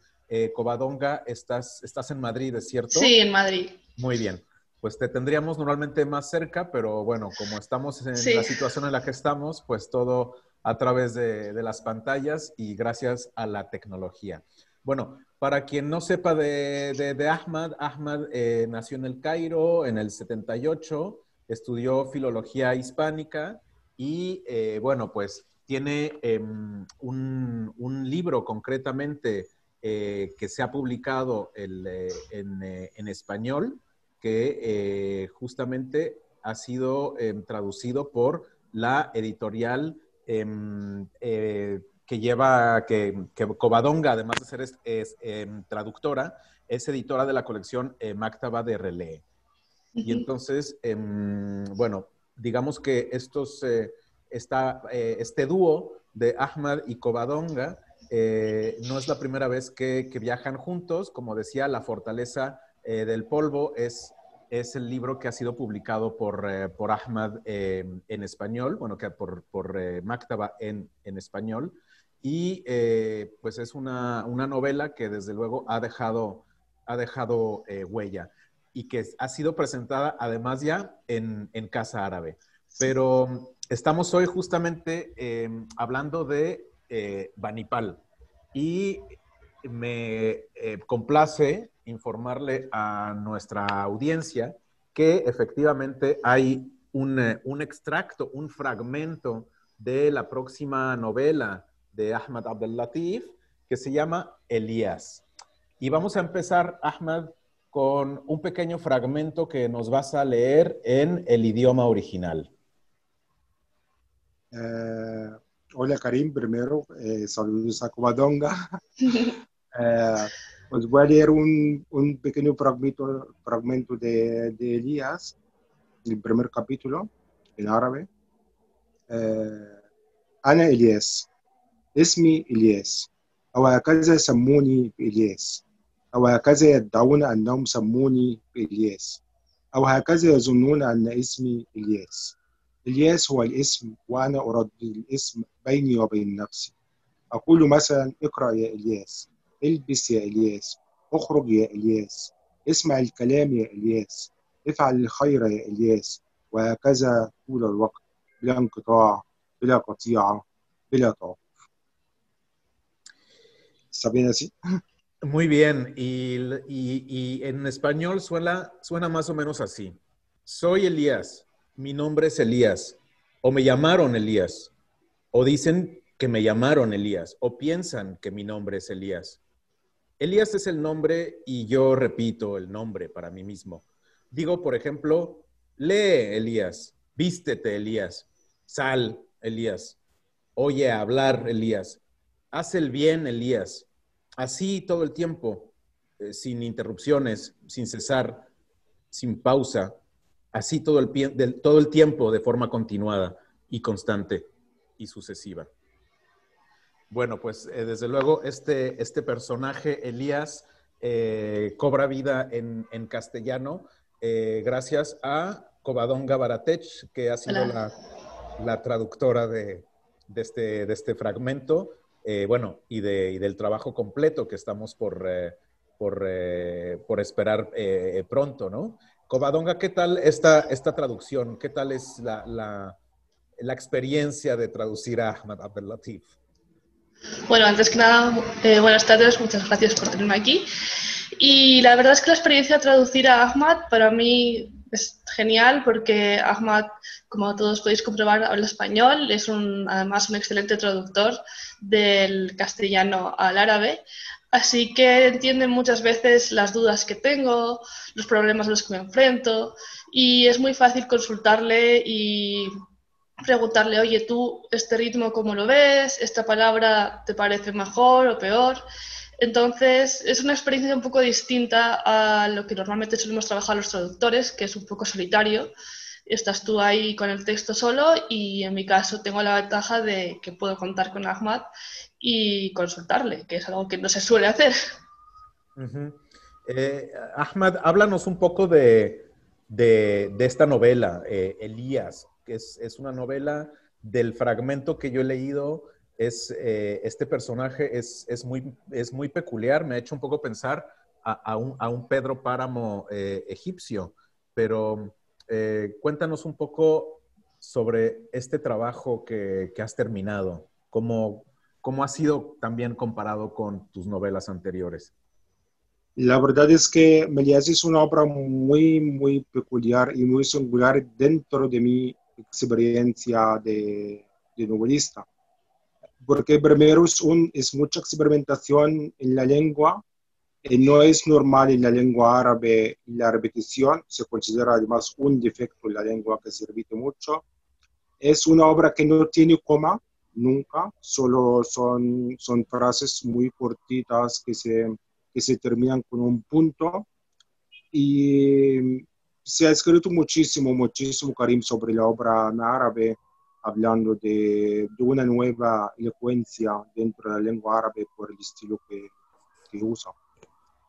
Speaker 2: Covadonga, estás, estás en Madrid, ¿es cierto?
Speaker 7: Sí, en Madrid.
Speaker 2: Muy bien. Pues te tendríamos normalmente más cerca, pero bueno, como estamos en la situación en la que estamos, pues todo a través de, las pantallas y gracias a la tecnología. Bueno, para quien no sepa de, Ahmad, Ahmad eh, nació en el Cairo en el 78, estudió filología hispánica y eh, bueno, pues tiene em, un, libro concretamente eh, que se ha publicado en, español que justamente ha sido em, traducido por la editorial Em, eh, que lleva, que, que, Covadonga, además de ser es, em, traductora, es editora de la colección eh, Mactaba de Relé. Y entonces, em, bueno, digamos que estos, eh, este dúo de Ahmad y Covadonga no es la primera vez que, que, viajan juntos. Como decía, La Fortaleza del Polvo es es el libro que ha sido publicado por, eh, por Ahmad eh, en español, bueno, que por, por eh, en, en, español. Y pues es una, una, novela que desde luego ha dejado, ha dejado huella y que ha sido presentada además ya en, en Casa Árabe. Pero estamos hoy justamente hablando de Banipal y me complace informarle a nuestra audiencia que efectivamente hay un, eh, un, extracto, un fragmento de la próxima novela de Ahmad Abdel Latif que se llama Elías. Y vamos a empezar, Ahmad, con un pequeño fragmento que nos vas a leer en el idioma original.
Speaker 7: Eh, hola Karim, primero, eh, saludos a Covadonga. eh, os voy a leer un, un pequeño fragmento, fragmento de, de, Elías, el primer capítulo, en árabe. أنا إلياس اسمي إلياس أو هكذا سموني بإلياس أو هكذا يدعون أنهم سموني بإلياس أو هكذا يظنون أن اسمي إلياس إلياس هو الاسم وأنا أردد الاسم بيني وبين نفسي أقول مثلا اقرأ يا إلياس البس يا إلياس اخرج يا إلياس اسمع الكلام يا إلياس افعل الخير يا إلياس وهكذا طول الوقت بلا انقطاع بلا قطيعة بلا توقف ¿Está bien así?
Speaker 2: Muy bien, y, y, y, en español suena, suena más o menos así. Soy Elías, mi nombre es Elías, o me llamaron Elías, o dicen que me llamaron Elías, o piensan que mi nombre es Elías. Elías es el nombre y yo repito el nombre para mí mismo. Digo, por ejemplo, lee Elías, vístete Elías, sal Elías, oye hablar Elías, haz el bien Elías, así todo el tiempo, eh, sin interrupciones, sin cesar, sin pausa, así todo el, del, todo el tiempo de forma continuada y constante y sucesiva. Bueno, pues eh, desde luego este, este personaje, Elías, eh, cobra vida en, en castellano eh, gracias a Covadonga Baratech, que ha sido la, la, traductora de, de, este, de este fragmento. Bueno, y, de, y, del trabajo completo que estamos por, por, por esperar pronto, ¿no? Covadonga, ¿qué tal esta, esta traducción? ¿Qué tal es la, la, la experiencia de traducir a Ahmad Abdelatif?
Speaker 8: Bueno, antes que nada, buenas tardes, muchas gracias por tenerme aquí. Y la verdad es que la experiencia de traducir a Ahmad para mí es genial porque Ahmad, como todos podéis comprobar, habla español, es un, además un excelente traductor del castellano al árabe, así que entiende muchas veces las dudas que tengo, los problemas a los que me enfrento y es muy fácil consultarle y preguntarle, oye, tú, este ritmo, ¿cómo lo ves? ¿Esta palabra te parece mejor o peor? Entonces, es una experiencia un poco distinta a lo que normalmente solemos trabajar los traductores, que es un poco solitario. Estás tú ahí con el texto solo y en mi caso tengo la ventaja de que puedo contar con Ahmad y consultarle, que es algo que no se suele hacer.
Speaker 2: Eh, Ahmad, háblanos un poco de, de, de esta novela, eh, Elías, que es, es una novela del fragmento que yo he leído es, eh, este personaje es, es, muy, es muy peculiar, me ha hecho un poco pensar a, a, un, a un, Pedro Páramo eh, egipcio, pero eh, cuéntanos un poco sobre este trabajo que, que has terminado, cómo, cómo ha sido también comparado con tus novelas anteriores.
Speaker 7: La verdad es que Melias es una obra muy, muy peculiar y muy singular dentro de mi experiencia de, de novelista porque primero es, un, es mucha experimentación en la lengua, y no es normal en la lengua árabe la repetición, se considera además un defecto en la lengua que se repite mucho. Es una obra que no tiene coma, nunca, solo son, son frases muy cortitas que se, que se terminan con un punto. Y se ha escrito muchísimo, muchísimo, Karim, sobre la obra en árabe hablando de, de, una nueva elocuencia dentro de la lengua árabe por el estilo que, que usa.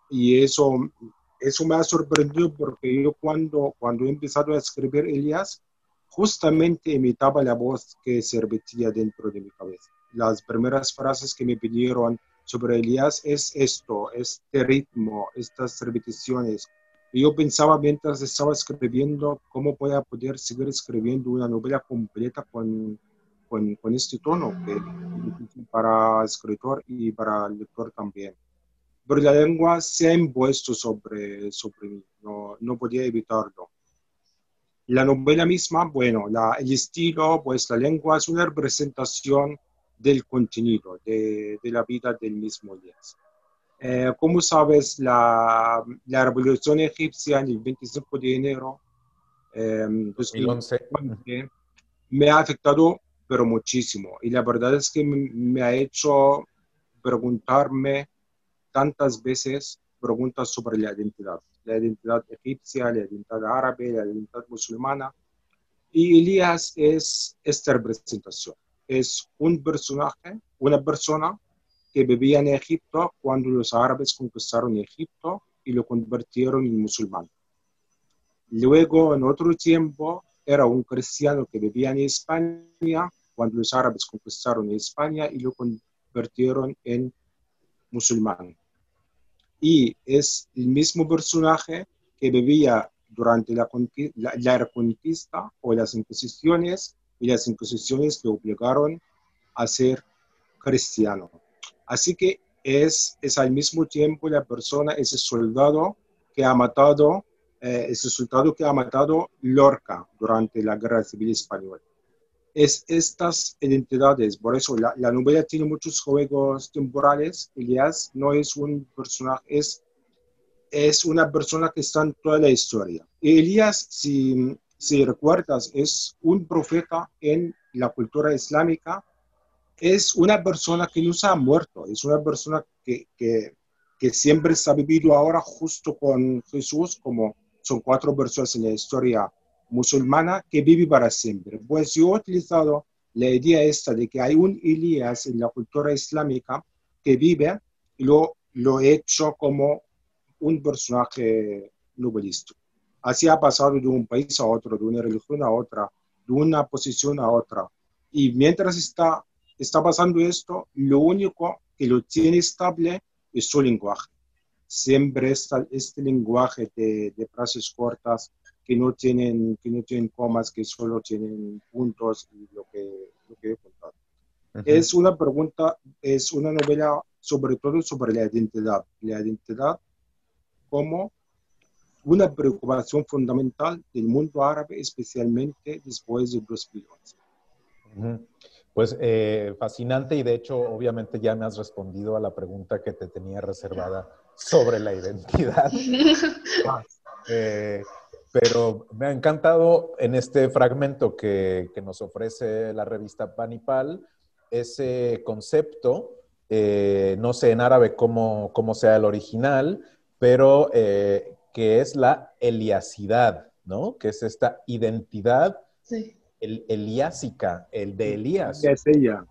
Speaker 7: Y eso, eso me ha sorprendido porque yo cuando, cuando he empezado a escribir Elías, justamente imitaba la voz que se repetía dentro de mi cabeza. Las primeras frases que me pidieron sobre Elías es esto, este ritmo, estas repeticiones, y yo pensaba mientras estaba escribiendo cómo voy a poder seguir escribiendo una novela completa con, con, con este tono, que para escritor y para lector también. Pero la lengua se ha impuesto sobre, sobre mí, no, no podía evitarlo. La novela misma, bueno, la, el estilo, pues la lengua es una representación del contenido, de, de la vida del mismo Elías. Eh, como sabes, la, la revolución egipcia el 25 de enero eh,
Speaker 2: 2011
Speaker 7: me ha afectado pero muchísimo y la verdad es que me, me ha hecho preguntarme tantas veces preguntas sobre la identidad, la identidad egipcia, la identidad árabe, la identidad musulmana. Y Elías es esta representación. Es un personaje, una persona que vivía en Egipto cuando los árabes conquistaron Egipto y lo convirtieron en musulmán. Luego, en otro tiempo, era un cristiano que vivía en España cuando los árabes conquistaron España y lo convirtieron en musulmán. Y es el mismo personaje que vivía durante la, la, la reconquista o las inquisiciones y las inquisiciones que obligaron a ser cristiano. Así que es, es al mismo tiempo la persona, ese soldado que ha matado, eh, ese soldado que ha matado Lorca durante la Guerra Civil Española. Es estas identidades, por eso la, la novela tiene muchos juegos temporales. Elías no es un personaje, es, es una persona que está en toda la historia. Elías, si, si recuerdas, es un profeta en la cultura islámica es una persona que no se ha muerto, es una persona que, que, que siempre ha vivido ahora justo con Jesús, como son cuatro versiones en la historia musulmana, que vive para siempre. Pues yo he utilizado la idea esta de que hay un Elías en la cultura islámica que vive y lo, lo he hecho como un personaje novelístico. Así ha pasado de un país a otro, de una religión a otra, de una posición a otra. Y mientras está está pasando esto, lo único que lo tiene estable es su lenguaje. Siempre está este lenguaje de, de, frases cortas que no, tienen, que no tienen comas, que solo tienen puntos y lo que, lo que he contado. Uh -huh. Es una pregunta, es una novela sobre todo sobre la identidad. La identidad como una preocupación fundamental del mundo árabe, especialmente después de 2011.
Speaker 2: Uh -huh. Pues eh, fascinante y de hecho obviamente ya me has respondido a la pregunta que te tenía reservada sobre la identidad. eh, pero me ha encantado en este fragmento que, que, nos ofrece la revista Panipal ese concepto, eh, no sé en árabe cómo, cómo sea el original, pero eh, que es la eliasidad, ¿no? Que es esta identidad.
Speaker 8: Sí
Speaker 2: el Eliásica, el de Elías.
Speaker 7: Elíasella.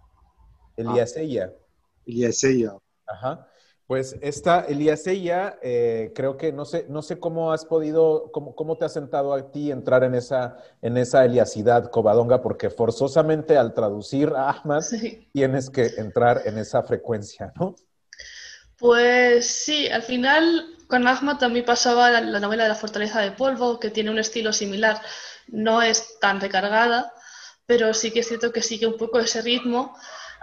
Speaker 2: Eliasella.
Speaker 7: Ah, Eliasella.
Speaker 2: Ajá. Pues esta Eliasella, eh, creo que no sé, no sé cómo has podido, cómo, cómo te ha sentado a ti entrar en esa, en esa Eliasidad, Covadonga, porque forzosamente al traducir a Ahmad sí. tienes que entrar en esa frecuencia, ¿no?
Speaker 8: Pues sí, al final con Ahmad también pasaba la, la novela de la fortaleza de polvo, que tiene un estilo similar no es tan recargada, pero sí que es cierto que sigue un poco ese ritmo.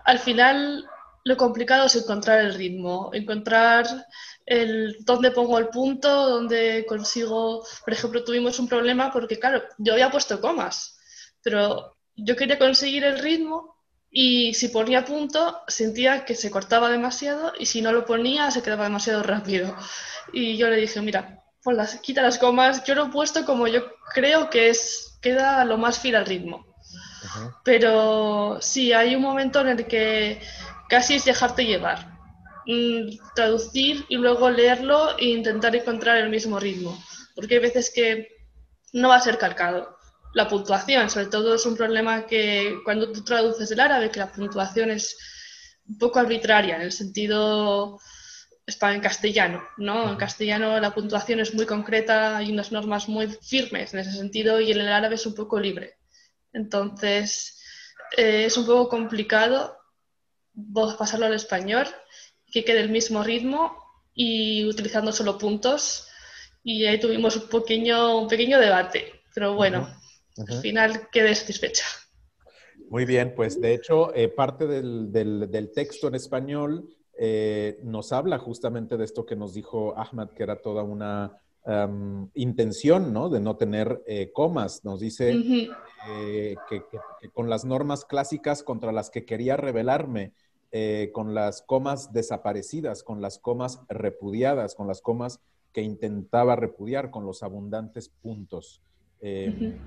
Speaker 8: Al final, lo complicado es encontrar el ritmo, encontrar el dónde pongo el punto, dónde consigo. Por ejemplo, tuvimos un problema porque, claro, yo había puesto comas, pero yo quería conseguir el ritmo y si ponía punto sentía que se cortaba demasiado y si no lo ponía se quedaba demasiado rápido. Y yo le dije, mira, pues las, quita las comas, yo lo he puesto como yo creo que es, queda lo más fiel al ritmo. Uh -huh. Pero sí, hay un momento en el que casi es dejarte llevar. Mm, traducir y luego leerlo e intentar encontrar el mismo ritmo. Porque hay veces que no va a ser calcado. La puntuación, sobre todo, es un problema que cuando tú traduces del árabe, que la puntuación es un poco arbitraria, en el sentido está en castellano, ¿no? En castellano la puntuación es muy concreta, hay unas normas muy firmes en ese sentido y en el árabe es un poco libre. Entonces, eh, es un poco complicado pasarlo al español, que quede el mismo ritmo y utilizando solo puntos. Y ahí tuvimos un pequeño, un pequeño debate, pero bueno, uh -huh. al final quedé satisfecha.
Speaker 2: Muy bien, pues de hecho, eh, parte del, del, del texto en español eh, nos habla justamente de esto que nos dijo Ahmad, que era toda una um, intención, ¿no? De no tener eh, comas. Nos dice uh -huh. eh, que, que, que, con las normas clásicas contra las que quería rebelarme, eh, con las comas desaparecidas, con las comas repudiadas, con las comas que intentaba repudiar, con los abundantes puntos. Eh,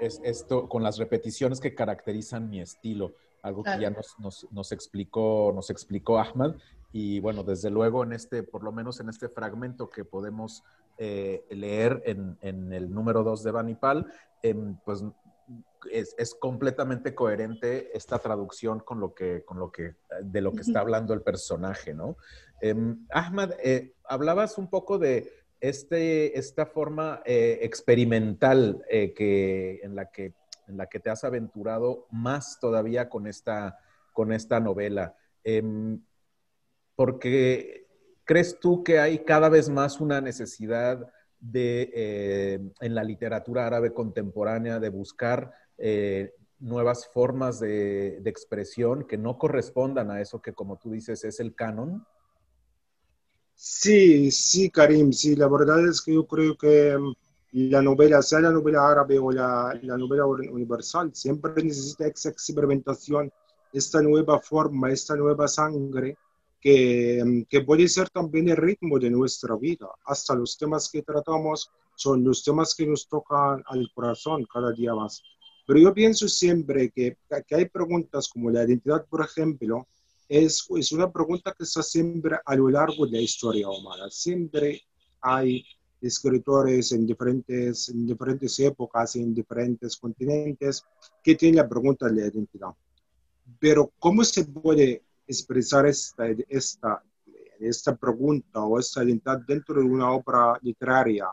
Speaker 2: es esto con las repeticiones que caracterizan mi estilo, algo que ya nos, explicó, nos explicó Ahmad. Y bueno, desde luego en este, por lo menos en este fragmento que podemos leer en, en, el número 2 de Banipal, em, pues es, completamente coherente esta traducción con lo que, con lo que, de lo que está hablando el personaje, ¿no? Em, Ahmad, eh, hablabas un poco de este, esta forma eh, experimental eh, que, en, la que, en la que te has aventurado más todavía con esta, con esta novela. Em, porque crees tú que hay cada vez más una necesidad de, en la literatura árabe contemporánea de buscar eh, nuevas formas de, expresión que no correspondan a eso que, como tú dices, es el canon?
Speaker 7: Sí, sí, Karim, sí, la verdad es que yo creo que mm, la novela, sea la novela árabe o la, la novela universal, siempre necesita esa experimentación, esta nueva forma, esta nueva sangre, que, mm, que, puede ser también el ritmo de nuestra vida. Hasta los temas que tratamos son los temas que nos tocan al corazón cada día más. Pero yo pienso siempre que, que hay preguntas como la identidad, por ejemplo, es, es una pregunta que está siempre a lo largo de la historia humana. Siempre hay escritores en diferentes, en diferentes épocas, en diferentes continentes, que tienen la pregunta de la identidad. Pero ¿cómo se puede expresar esta, esta, esta pregunta o esta identidad dentro de una obra literaria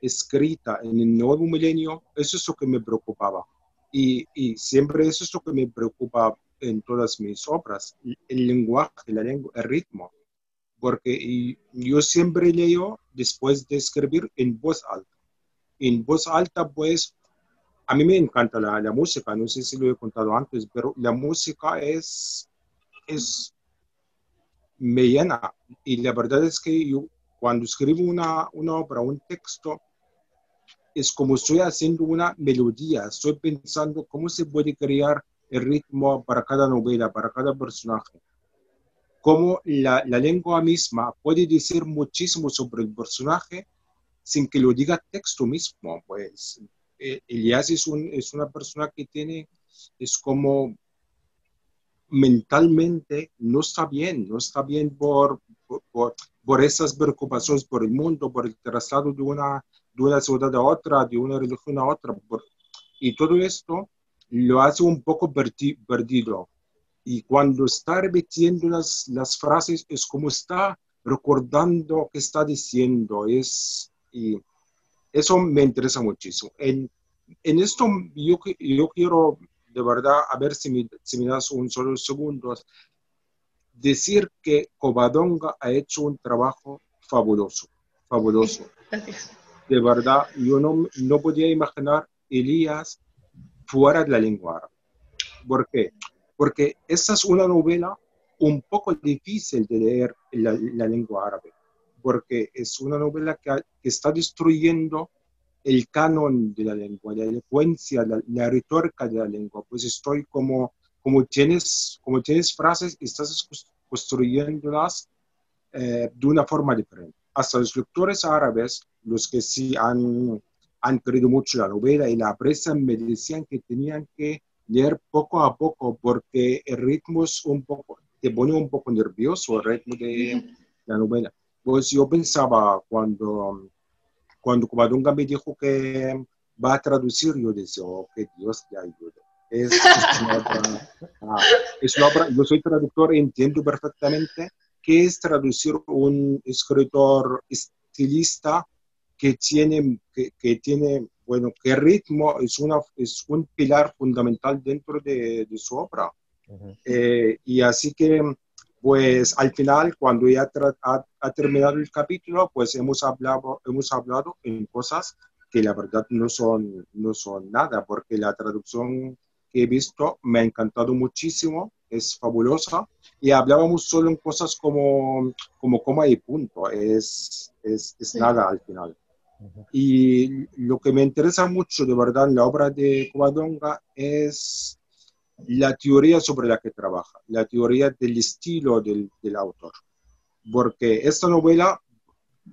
Speaker 7: escrita en el nuevo milenio? Eso es lo que me preocupaba. Y, y, siempre eso es lo que me preocupa en todas mis obras, el lenguaje, la lengua, el ritmo. Porque yo siempre leo después de escribir en voz alta. En voz alta, pues, a mí me encanta la, la música, no sé si lo he contado antes, pero la música es, es, me llena. Y la verdad es que yo cuando escribo una, una obra, un texto, es como estoy haciendo una melodía, estoy pensando cómo se puede crear el ritmo para cada novela, para cada personaje. Cómo la, lengua misma puede decir muchísimo sobre el personaje sin que lo diga texto mismo. Pues eh, Elias es una persona que tiene, es como mentalmente no está bien, no está bien por, por, por esas preocupaciones por el mundo, por el traslado de una de una ciudad a otra, de una religión a otra. Y todo esto lo hace un poco perdido. Y cuando está repitiendo las, las frases, es como está recordando qué está diciendo. Es, y eso me interesa muchísimo. En, en esto yo, yo quiero, de verdad, a ver si me, si me das un solo segundo, decir que Covadonga ha hecho un trabajo fabuloso, fabuloso.
Speaker 8: Gracias
Speaker 7: de verdad, yo no, no podía imaginar Elías fuera de la lengua árabe. ¿Por qué? Porque esta es una novela un poco difícil de leer en la, lengua árabe, porque es una novela que, está destruyendo el canon de la lengua, la elocuencia, la, retórica de la lengua. Pues estoy como, como, tienes, como tienes frases, estás construyéndolas eh, de una forma diferente. Hasta los lectores árabes los que sí han, han querido mucho la novela y la aprecian, me decían que tenían que leer poco a poco porque el ritmo es un poco, te pone un poco nervioso el ritmo de la novela. Pues yo pensaba cuando, cuando Covadonga me dijo que va a traducir, yo decía, oh, que Dios te ayude. Es, una obra, ah, es una obra, yo soy traductor entiendo perfectamente qué es traducir un escritor estilista que tiene, que, tiene bueno, que ritmo es, una, es un pilar fundamental dentro de, de su obra. Eh, y así que, pues al final, cuando ya ha, ha, terminado el capítulo, pues hemos hablado, hemos hablado en cosas que la verdad no son, no son nada, porque la traducción que he visto me ha encantado muchísimo, es fabulosa, y hablábamos solo en cosas como, como coma y punto, es, es, es nada al final. Y lo que me interesa mucho de verdad en la obra de Covadonga es la teoría sobre la que trabaja, la teoría del estilo del, del autor. Porque esta novela,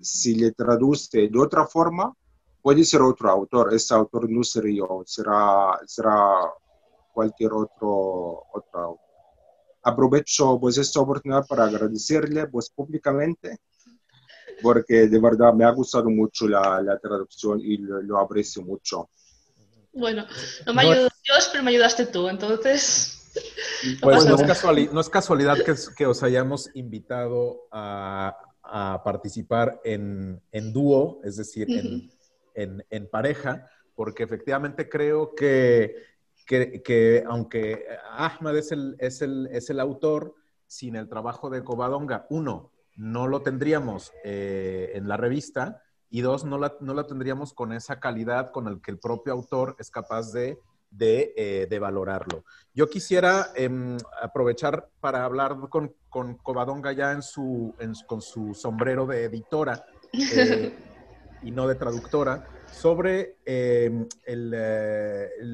Speaker 7: si le traduce de otra forma, puede ser otro autor. Este autor no será yo, será, será cualquier otro, otro autor. Aprovecho pues esta oportunidad para agradecerle pues públicamente porque de verdad me ha gustado mucho la, la traducción y lo, lo, aprecio mucho.
Speaker 8: Bueno, no me ayudó Dios, pero me ayudaste tú, entonces...
Speaker 2: Pues no es, casualidad, no es casualidad que, que, os hayamos invitado a, a participar en, en, dúo, es decir, en, en, en, pareja, porque efectivamente creo que, que, que aunque Ahmad es el, es, el, es el autor, sin el trabajo de Covadonga, uno, no lo tendríamos eh, en la revista y dos, no la, no la, tendríamos con esa calidad con el que el propio autor es capaz de, de, eh, de valorarlo. Yo quisiera eh, aprovechar para hablar con, con Covadonga ya en su, en, con su sombrero de editora eh, y no de traductora sobre em, el,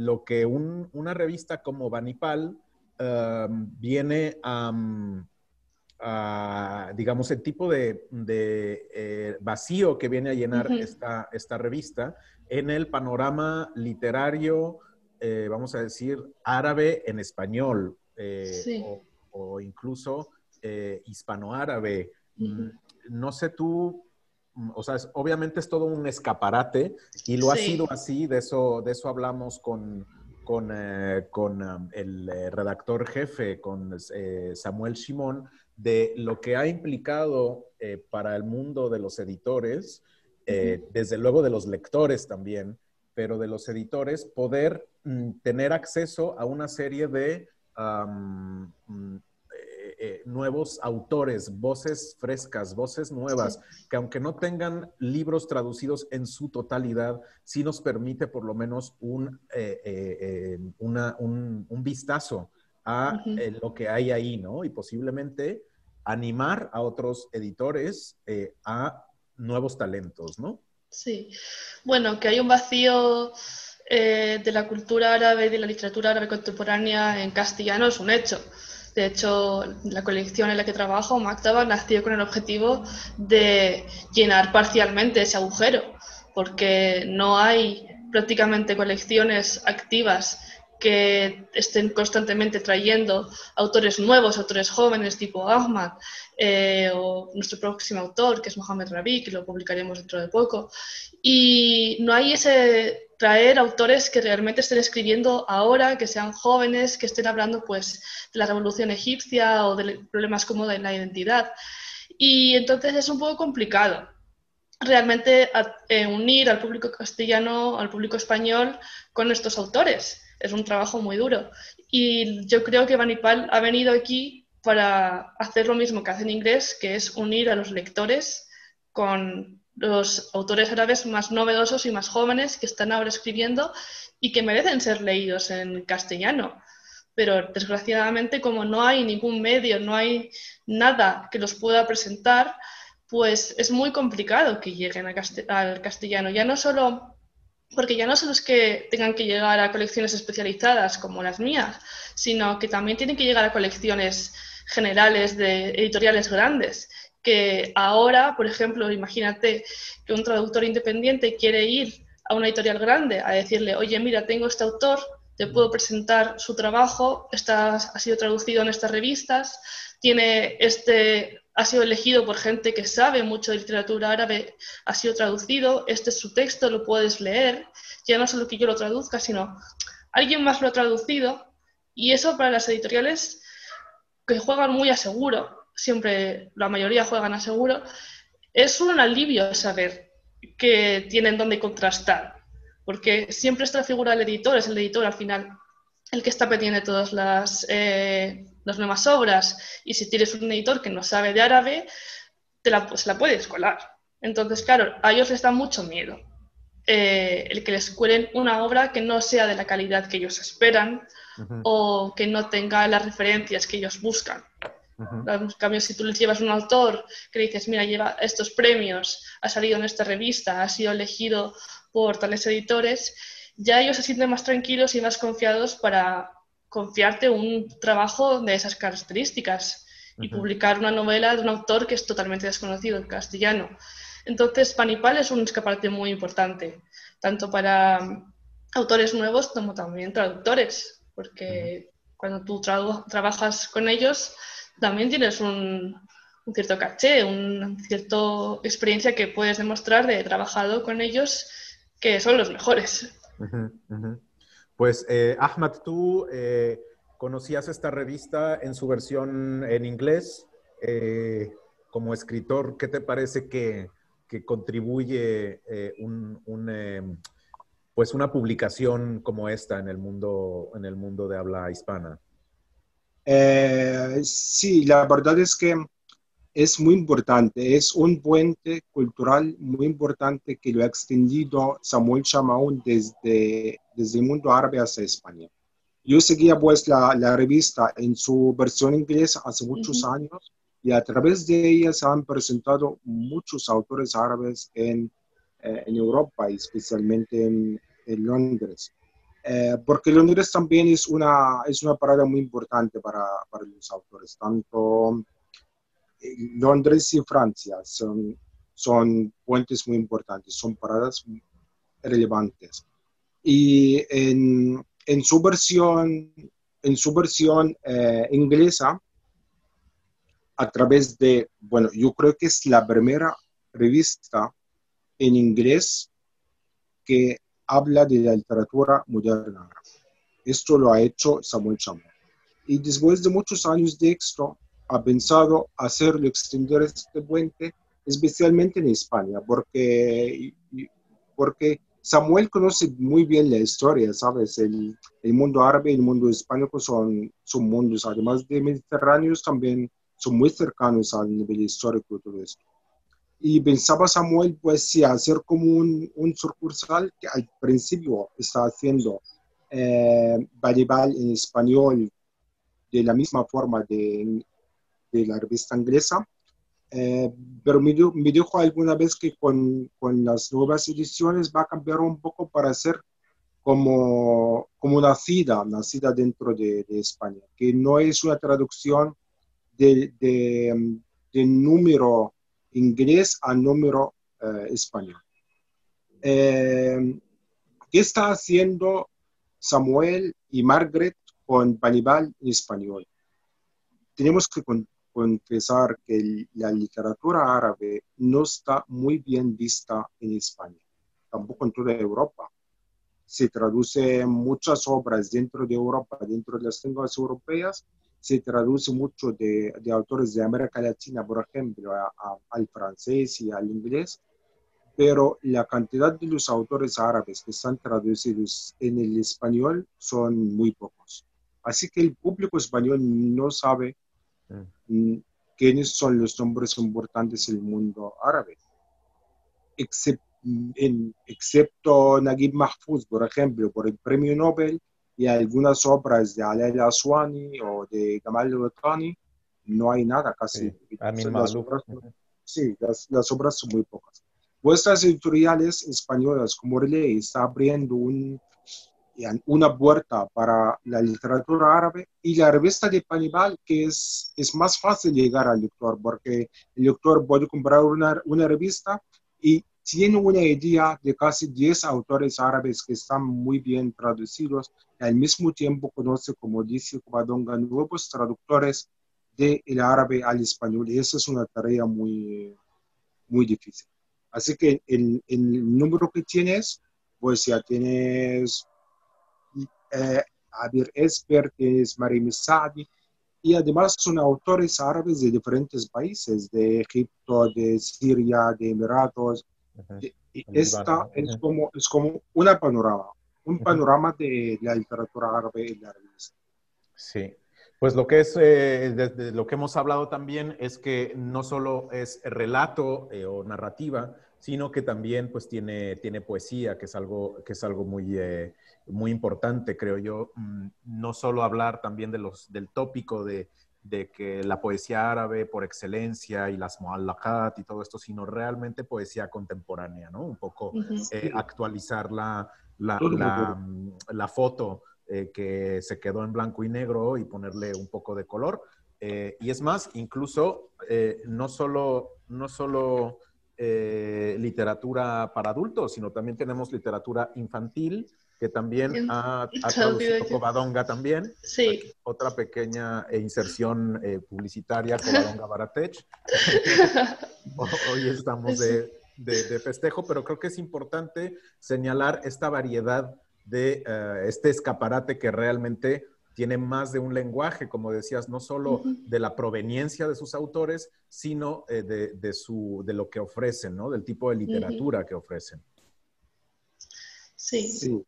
Speaker 2: lo que un, una revista como Vanipal um, viene a... Um, Uh, digamos, el tipo de, de eh, vacío que viene a llenar uh -huh. esta, esta, revista en el panorama literario, eh, vamos a decir, árabe en español eh, sí. o, o, incluso hispanoárabe. Uh -huh. No sé tú, o sea, es, obviamente es todo un escaparate y lo sí. ha sido así, de eso, de eso hablamos con, con, eh, con um, el eh, redactor jefe, con eh, Samuel Shimon, de lo que ha implicado eh, para el mundo de los editores, eh, desde luego de los lectores también, pero de los editores, poder mm, tener acceso a una serie de um, eh, nuevos autores, voces frescas, voces nuevas, que aunque no tengan libros traducidos en su totalidad, sí nos permite por lo menos un, una, un, un vistazo a uh -huh. lo que hay ahí, ¿no? Y posiblemente animar a otros editores eh, a nuevos talentos, ¿no?
Speaker 8: Sí. Bueno, que hay un vacío eh, de la cultura árabe y de la literatura árabe contemporánea en castellano es un hecho. De hecho, la colección en la que trabajo, Maktaba, nació con el objetivo de llenar parcialmente ese agujero, porque no hay prácticamente colecciones activas que estén constantemente trayendo autores nuevos, autores jóvenes tipo Ahmad, eh, o nuestro próximo autor, que es Mohamed Rabi, que lo publicaremos dentro de poco. Y no hay ese traer autores que realmente estén escribiendo ahora, que sean jóvenes, que estén hablando pues, de la revolución egipcia o de problemas como de la identidad. Y entonces es un poco complicado realmente eh, unir al público castellano, al público español con estos autores es un trabajo muy duro. Y yo creo que Vanipal ha venido aquí para hacer lo mismo que hace en inglés, que es unir a los lectores con los autores árabes más novedosos y más jóvenes que están ahora escribiendo y que merecen ser leídos en castellano. Pero desgraciadamente, como no hay ningún medio, no hay nada que los pueda presentar, pues es muy complicado que lleguen al castellano. Ya no solo porque ya no son los que tengan que llegar a colecciones especializadas como las mías, sino que también tienen que llegar a colecciones generales de editoriales grandes, que ahora, por ejemplo, imagínate que un traductor independiente quiere ir a una editorial grande a decirle, oye, mira, tengo este autor, te puedo presentar su trabajo, está, ha sido traducido en estas revistas, tiene este ha sido elegido por gente que sabe mucho de literatura árabe, ha sido traducido, este es su texto, lo puedes leer, ya no solo que yo lo traduzca, sino alguien más lo ha traducido, y eso para las editoriales que juegan muy a seguro, siempre la mayoría juegan a seguro, es un alivio saber que tienen donde contrastar, porque siempre está la figura del editor, es el editor al final el que está pendiente de todas las... Eh, las nuevas obras y si tienes un editor que no sabe de árabe, te la, pues, la puedes colar. Entonces, claro, a ellos les da mucho miedo eh, el que les cuelen una obra que no sea de la calidad que ellos esperan uh -huh. o que no tenga las referencias que ellos buscan. Uh -huh. En cambio, si tú les llevas un autor que dices, mira, lleva estos premios, ha salido en esta revista, ha sido elegido por tales editores, ya ellos se sienten más tranquilos y más confiados para confiarte un trabajo de esas características y publicar una novela de un autor que es totalmente desconocido en castellano. Entonces, Panipal es un escaparate muy importante, tanto para autores nuevos como también traductores, porque cuando tú trabajas con ellos también tienes un, cierto caché, una cierta experiencia que puedes demostrar de trabajado con ellos que son los mejores.
Speaker 2: Pues, eh, Ahmad, tú eh, conocías esta revista en su versión en inglés. Eh, como escritor, ¿qué te parece que, que contribuye em, pues una publicación como esta en el mundo, en el mundo de habla hispana?
Speaker 7: Sí, la verdad es que es muy importante, es un puente cultural muy importante que lo ha extendido Samuel Chamaún desde, desde el mundo árabe hacia España. Yo seguía pues la, la revista en su versión inglesa hace muchos uh -huh. años y a través de ella se han presentado muchos autores árabes en, eh, en Europa, especialmente en, en Londres. Eh, porque Londres también es una, es una parada muy importante para, para los autores, tanto Londres y Francia son, son puentes muy importantes, son paradas relevantes. Y en, en su versión, en su versión eh, inglesa, a través de, bueno, yo creo que es la primera revista en inglés que habla de la literatura moderna. Esto lo ha hecho Samuel Chamor. Y después de muchos años de éxito, ha pensado hacerlo, extender este puente, especialmente en España, porque, porque Samuel conoce muy bien la historia, ¿sabes? El, el mundo árabe y el mundo hispánico son, son mundos, además de mediterráneos, también son muy cercanos al nivel histórico todo esto. Y pensaba Samuel, pues sí, hacer como un, un sucursal que al principio está haciendo eh, Valleval en español de la misma forma de, de la revista inglesa, eh, pero me, me, dijo alguna vez que con, con, las nuevas ediciones va a cambiar un poco para hacer como, como nacida, nacida dentro de, de España, que no es una traducción de, de, de número inglés a número eh, español. Eh, ¿Qué está haciendo Samuel y Margaret con Panibal en español? Tenemos que confesar que la literatura árabe no está muy bien vista en España, tampoco en toda Europa. Se traduce muchas obras dentro de Europa, dentro de las lenguas europeas, se traduce mucho de, de, autores de América Latina, por ejemplo, al francés y al inglés, pero la cantidad de los autores árabes que están traducidos en el español son muy pocos. Así que el público español no sabe mm. quiénes son los nombres importantes en el mundo árabe, Excep en, excepto Naguib Mahfouz, por ejemplo, por el premio Nobel y algunas obras de Alel Aswani o de Gamal Rotani, no hay nada casi.
Speaker 2: Sí,
Speaker 7: las, obras, sí las, las, obras son muy pocas. Vuestras editoriales españolas como Relay está abriendo un, una puerta para la literatura árabe y la revista de Panibal, que es, es más fácil llegar al lector, porque el lector puede comprar una, una revista y tiene una idea de casi 10 autores árabes que están muy bien traducidos y al mismo tiempo conoce, como dice Covadonga, nuevos traductores del árabe al español y esa es una tarea muy, muy difícil. Así que el, el número que tienes, pues ya tienes Abir Esper, tienes Marim Sadi, y además son autores árabes de diferentes países, de Egipto, de Siria, de Emiratos, y esta es como, es como una panorama, un panorama de la literatura árabe en la revista.
Speaker 2: Sí, pues lo que es, eh, de, de, lo que hemos hablado también es que no solo es relato eh, o narrativa, sino que también pues tiene, tiene poesía, que es algo, que es algo muy, eh, muy importante, creo yo. Mm, no solo hablar también de los, del tópico de, de que la poesía árabe por excelencia y las mu'allaqat y todo esto, sino realmente poesía contemporánea, ¿no? Un poco eh, actualizar la, la, la, la, foto eh, que se quedó en blanco y negro y ponerle un poco de color. Eh, y es más, incluso eh, no solo, no solo literatura para adultos, sino también tenemos literatura infantil, que también ha, traducido Covadonga también.
Speaker 8: Sí.
Speaker 2: Otra pequeña inserción publicitaria, Covadonga Baratech. Hoy estamos de, de, festejo, pero creo que es importante señalar esta variedad de eh, este escaparate que realmente tiene más de un lenguaje, como decías, no solo de la proveniencia de sus autores, sino eh, de, su, de lo que ofrecen, ¿no? Del tipo de literatura que ofrecen.
Speaker 8: Sí.
Speaker 2: Sí.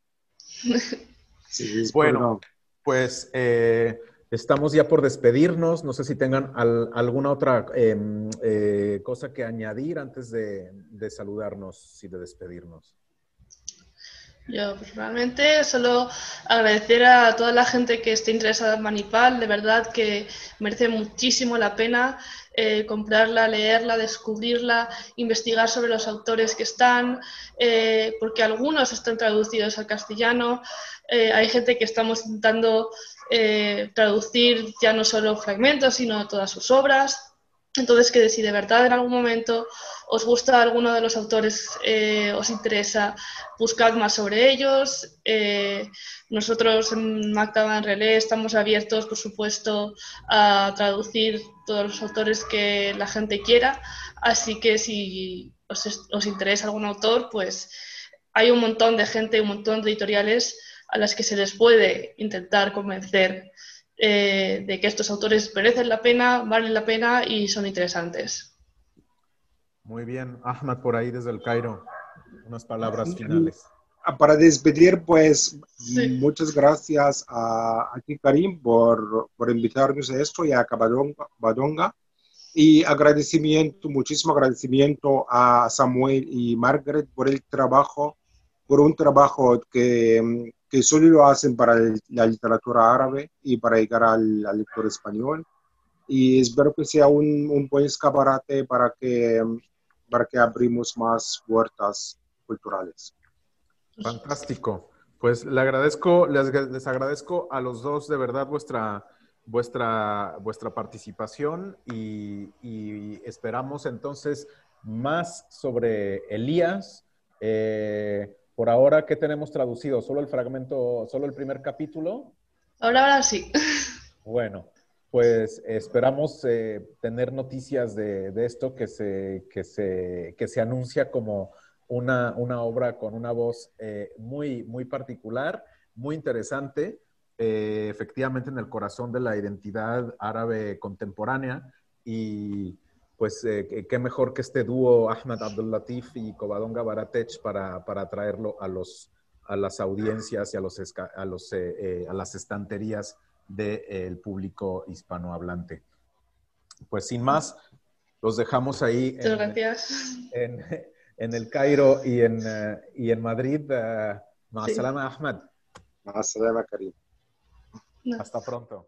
Speaker 2: bueno, pues eh, estamos ya por despedirnos. No sé si tengan alguna otra em, cosa que añadir antes de, de saludarnos y de despedirnos.
Speaker 8: Yo personalmente solo agradecer a toda la gente que esté interesada en Manipal, de verdad que merece muchísimo la pena eh, comprarla, leerla, descubrirla, investigar sobre los autores que están, eh, porque algunos están traducidos al castellano, eh, hay gente que estamos intentando traducir ya no solo fragmentos, sino todas sus obras. Entonces, que si de verdad en algún momento os gusta alguno de los autores, eh, os interesa, buscad más sobre ellos. Eh, nosotros en Mactaba en Relé estamos abiertos, por supuesto, a traducir todos los autores que la gente quiera. Así que si os, os interesa algún autor, pues hay un montón de gente, un montón de editoriales a las que se les puede intentar convencer eh, de que estos autores merecen la pena, valen la pena y son interesantes.
Speaker 2: Muy bien, Ahmad, por ahí desde el Cairo, unas palabras finales.
Speaker 7: Ah, para despedir, pues muchas gracias a, ti, Karim, por, por, invitarnos a esto y a Badonga. Y agradecimiento, muchísimo agradecimiento a Samuel y Margaret por el trabajo, por un trabajo que, que solo lo hacen para la literatura árabe y para llegar al, lector español. Y espero que sea un, un, buen escaparate para que, para que abrimos más puertas culturales.
Speaker 2: Fantástico. Pues le agradezco, les, les, agradezco a los dos de verdad vuestra, vuestra, vuestra participación y, y esperamos entonces más sobre Elías. Eh, por ahora, ¿qué tenemos traducido? ¿Solo el fragmento, solo el primer capítulo?
Speaker 8: Ahora, ahora sí.
Speaker 2: Bueno, pues esperamos eh, tener noticias de, esto que se, que, se, que se anuncia como una, una obra con una voz eh, muy, muy particular, muy interesante, eh, efectivamente en el corazón de la identidad árabe contemporánea y pues eh, qué mejor que este dúo Ahmad Abdul Latif y Covadonga Baratech para, para traerlo a, los, a las audiencias y a, los, a, los, eh, eh, a las estanterías del público hispanohablante. Pues sin más, los dejamos ahí
Speaker 8: en, gracias.
Speaker 2: En, en, el Cairo y en, y en Madrid. Uh, sí. Ahmad.
Speaker 7: Karim.
Speaker 2: Hasta pronto.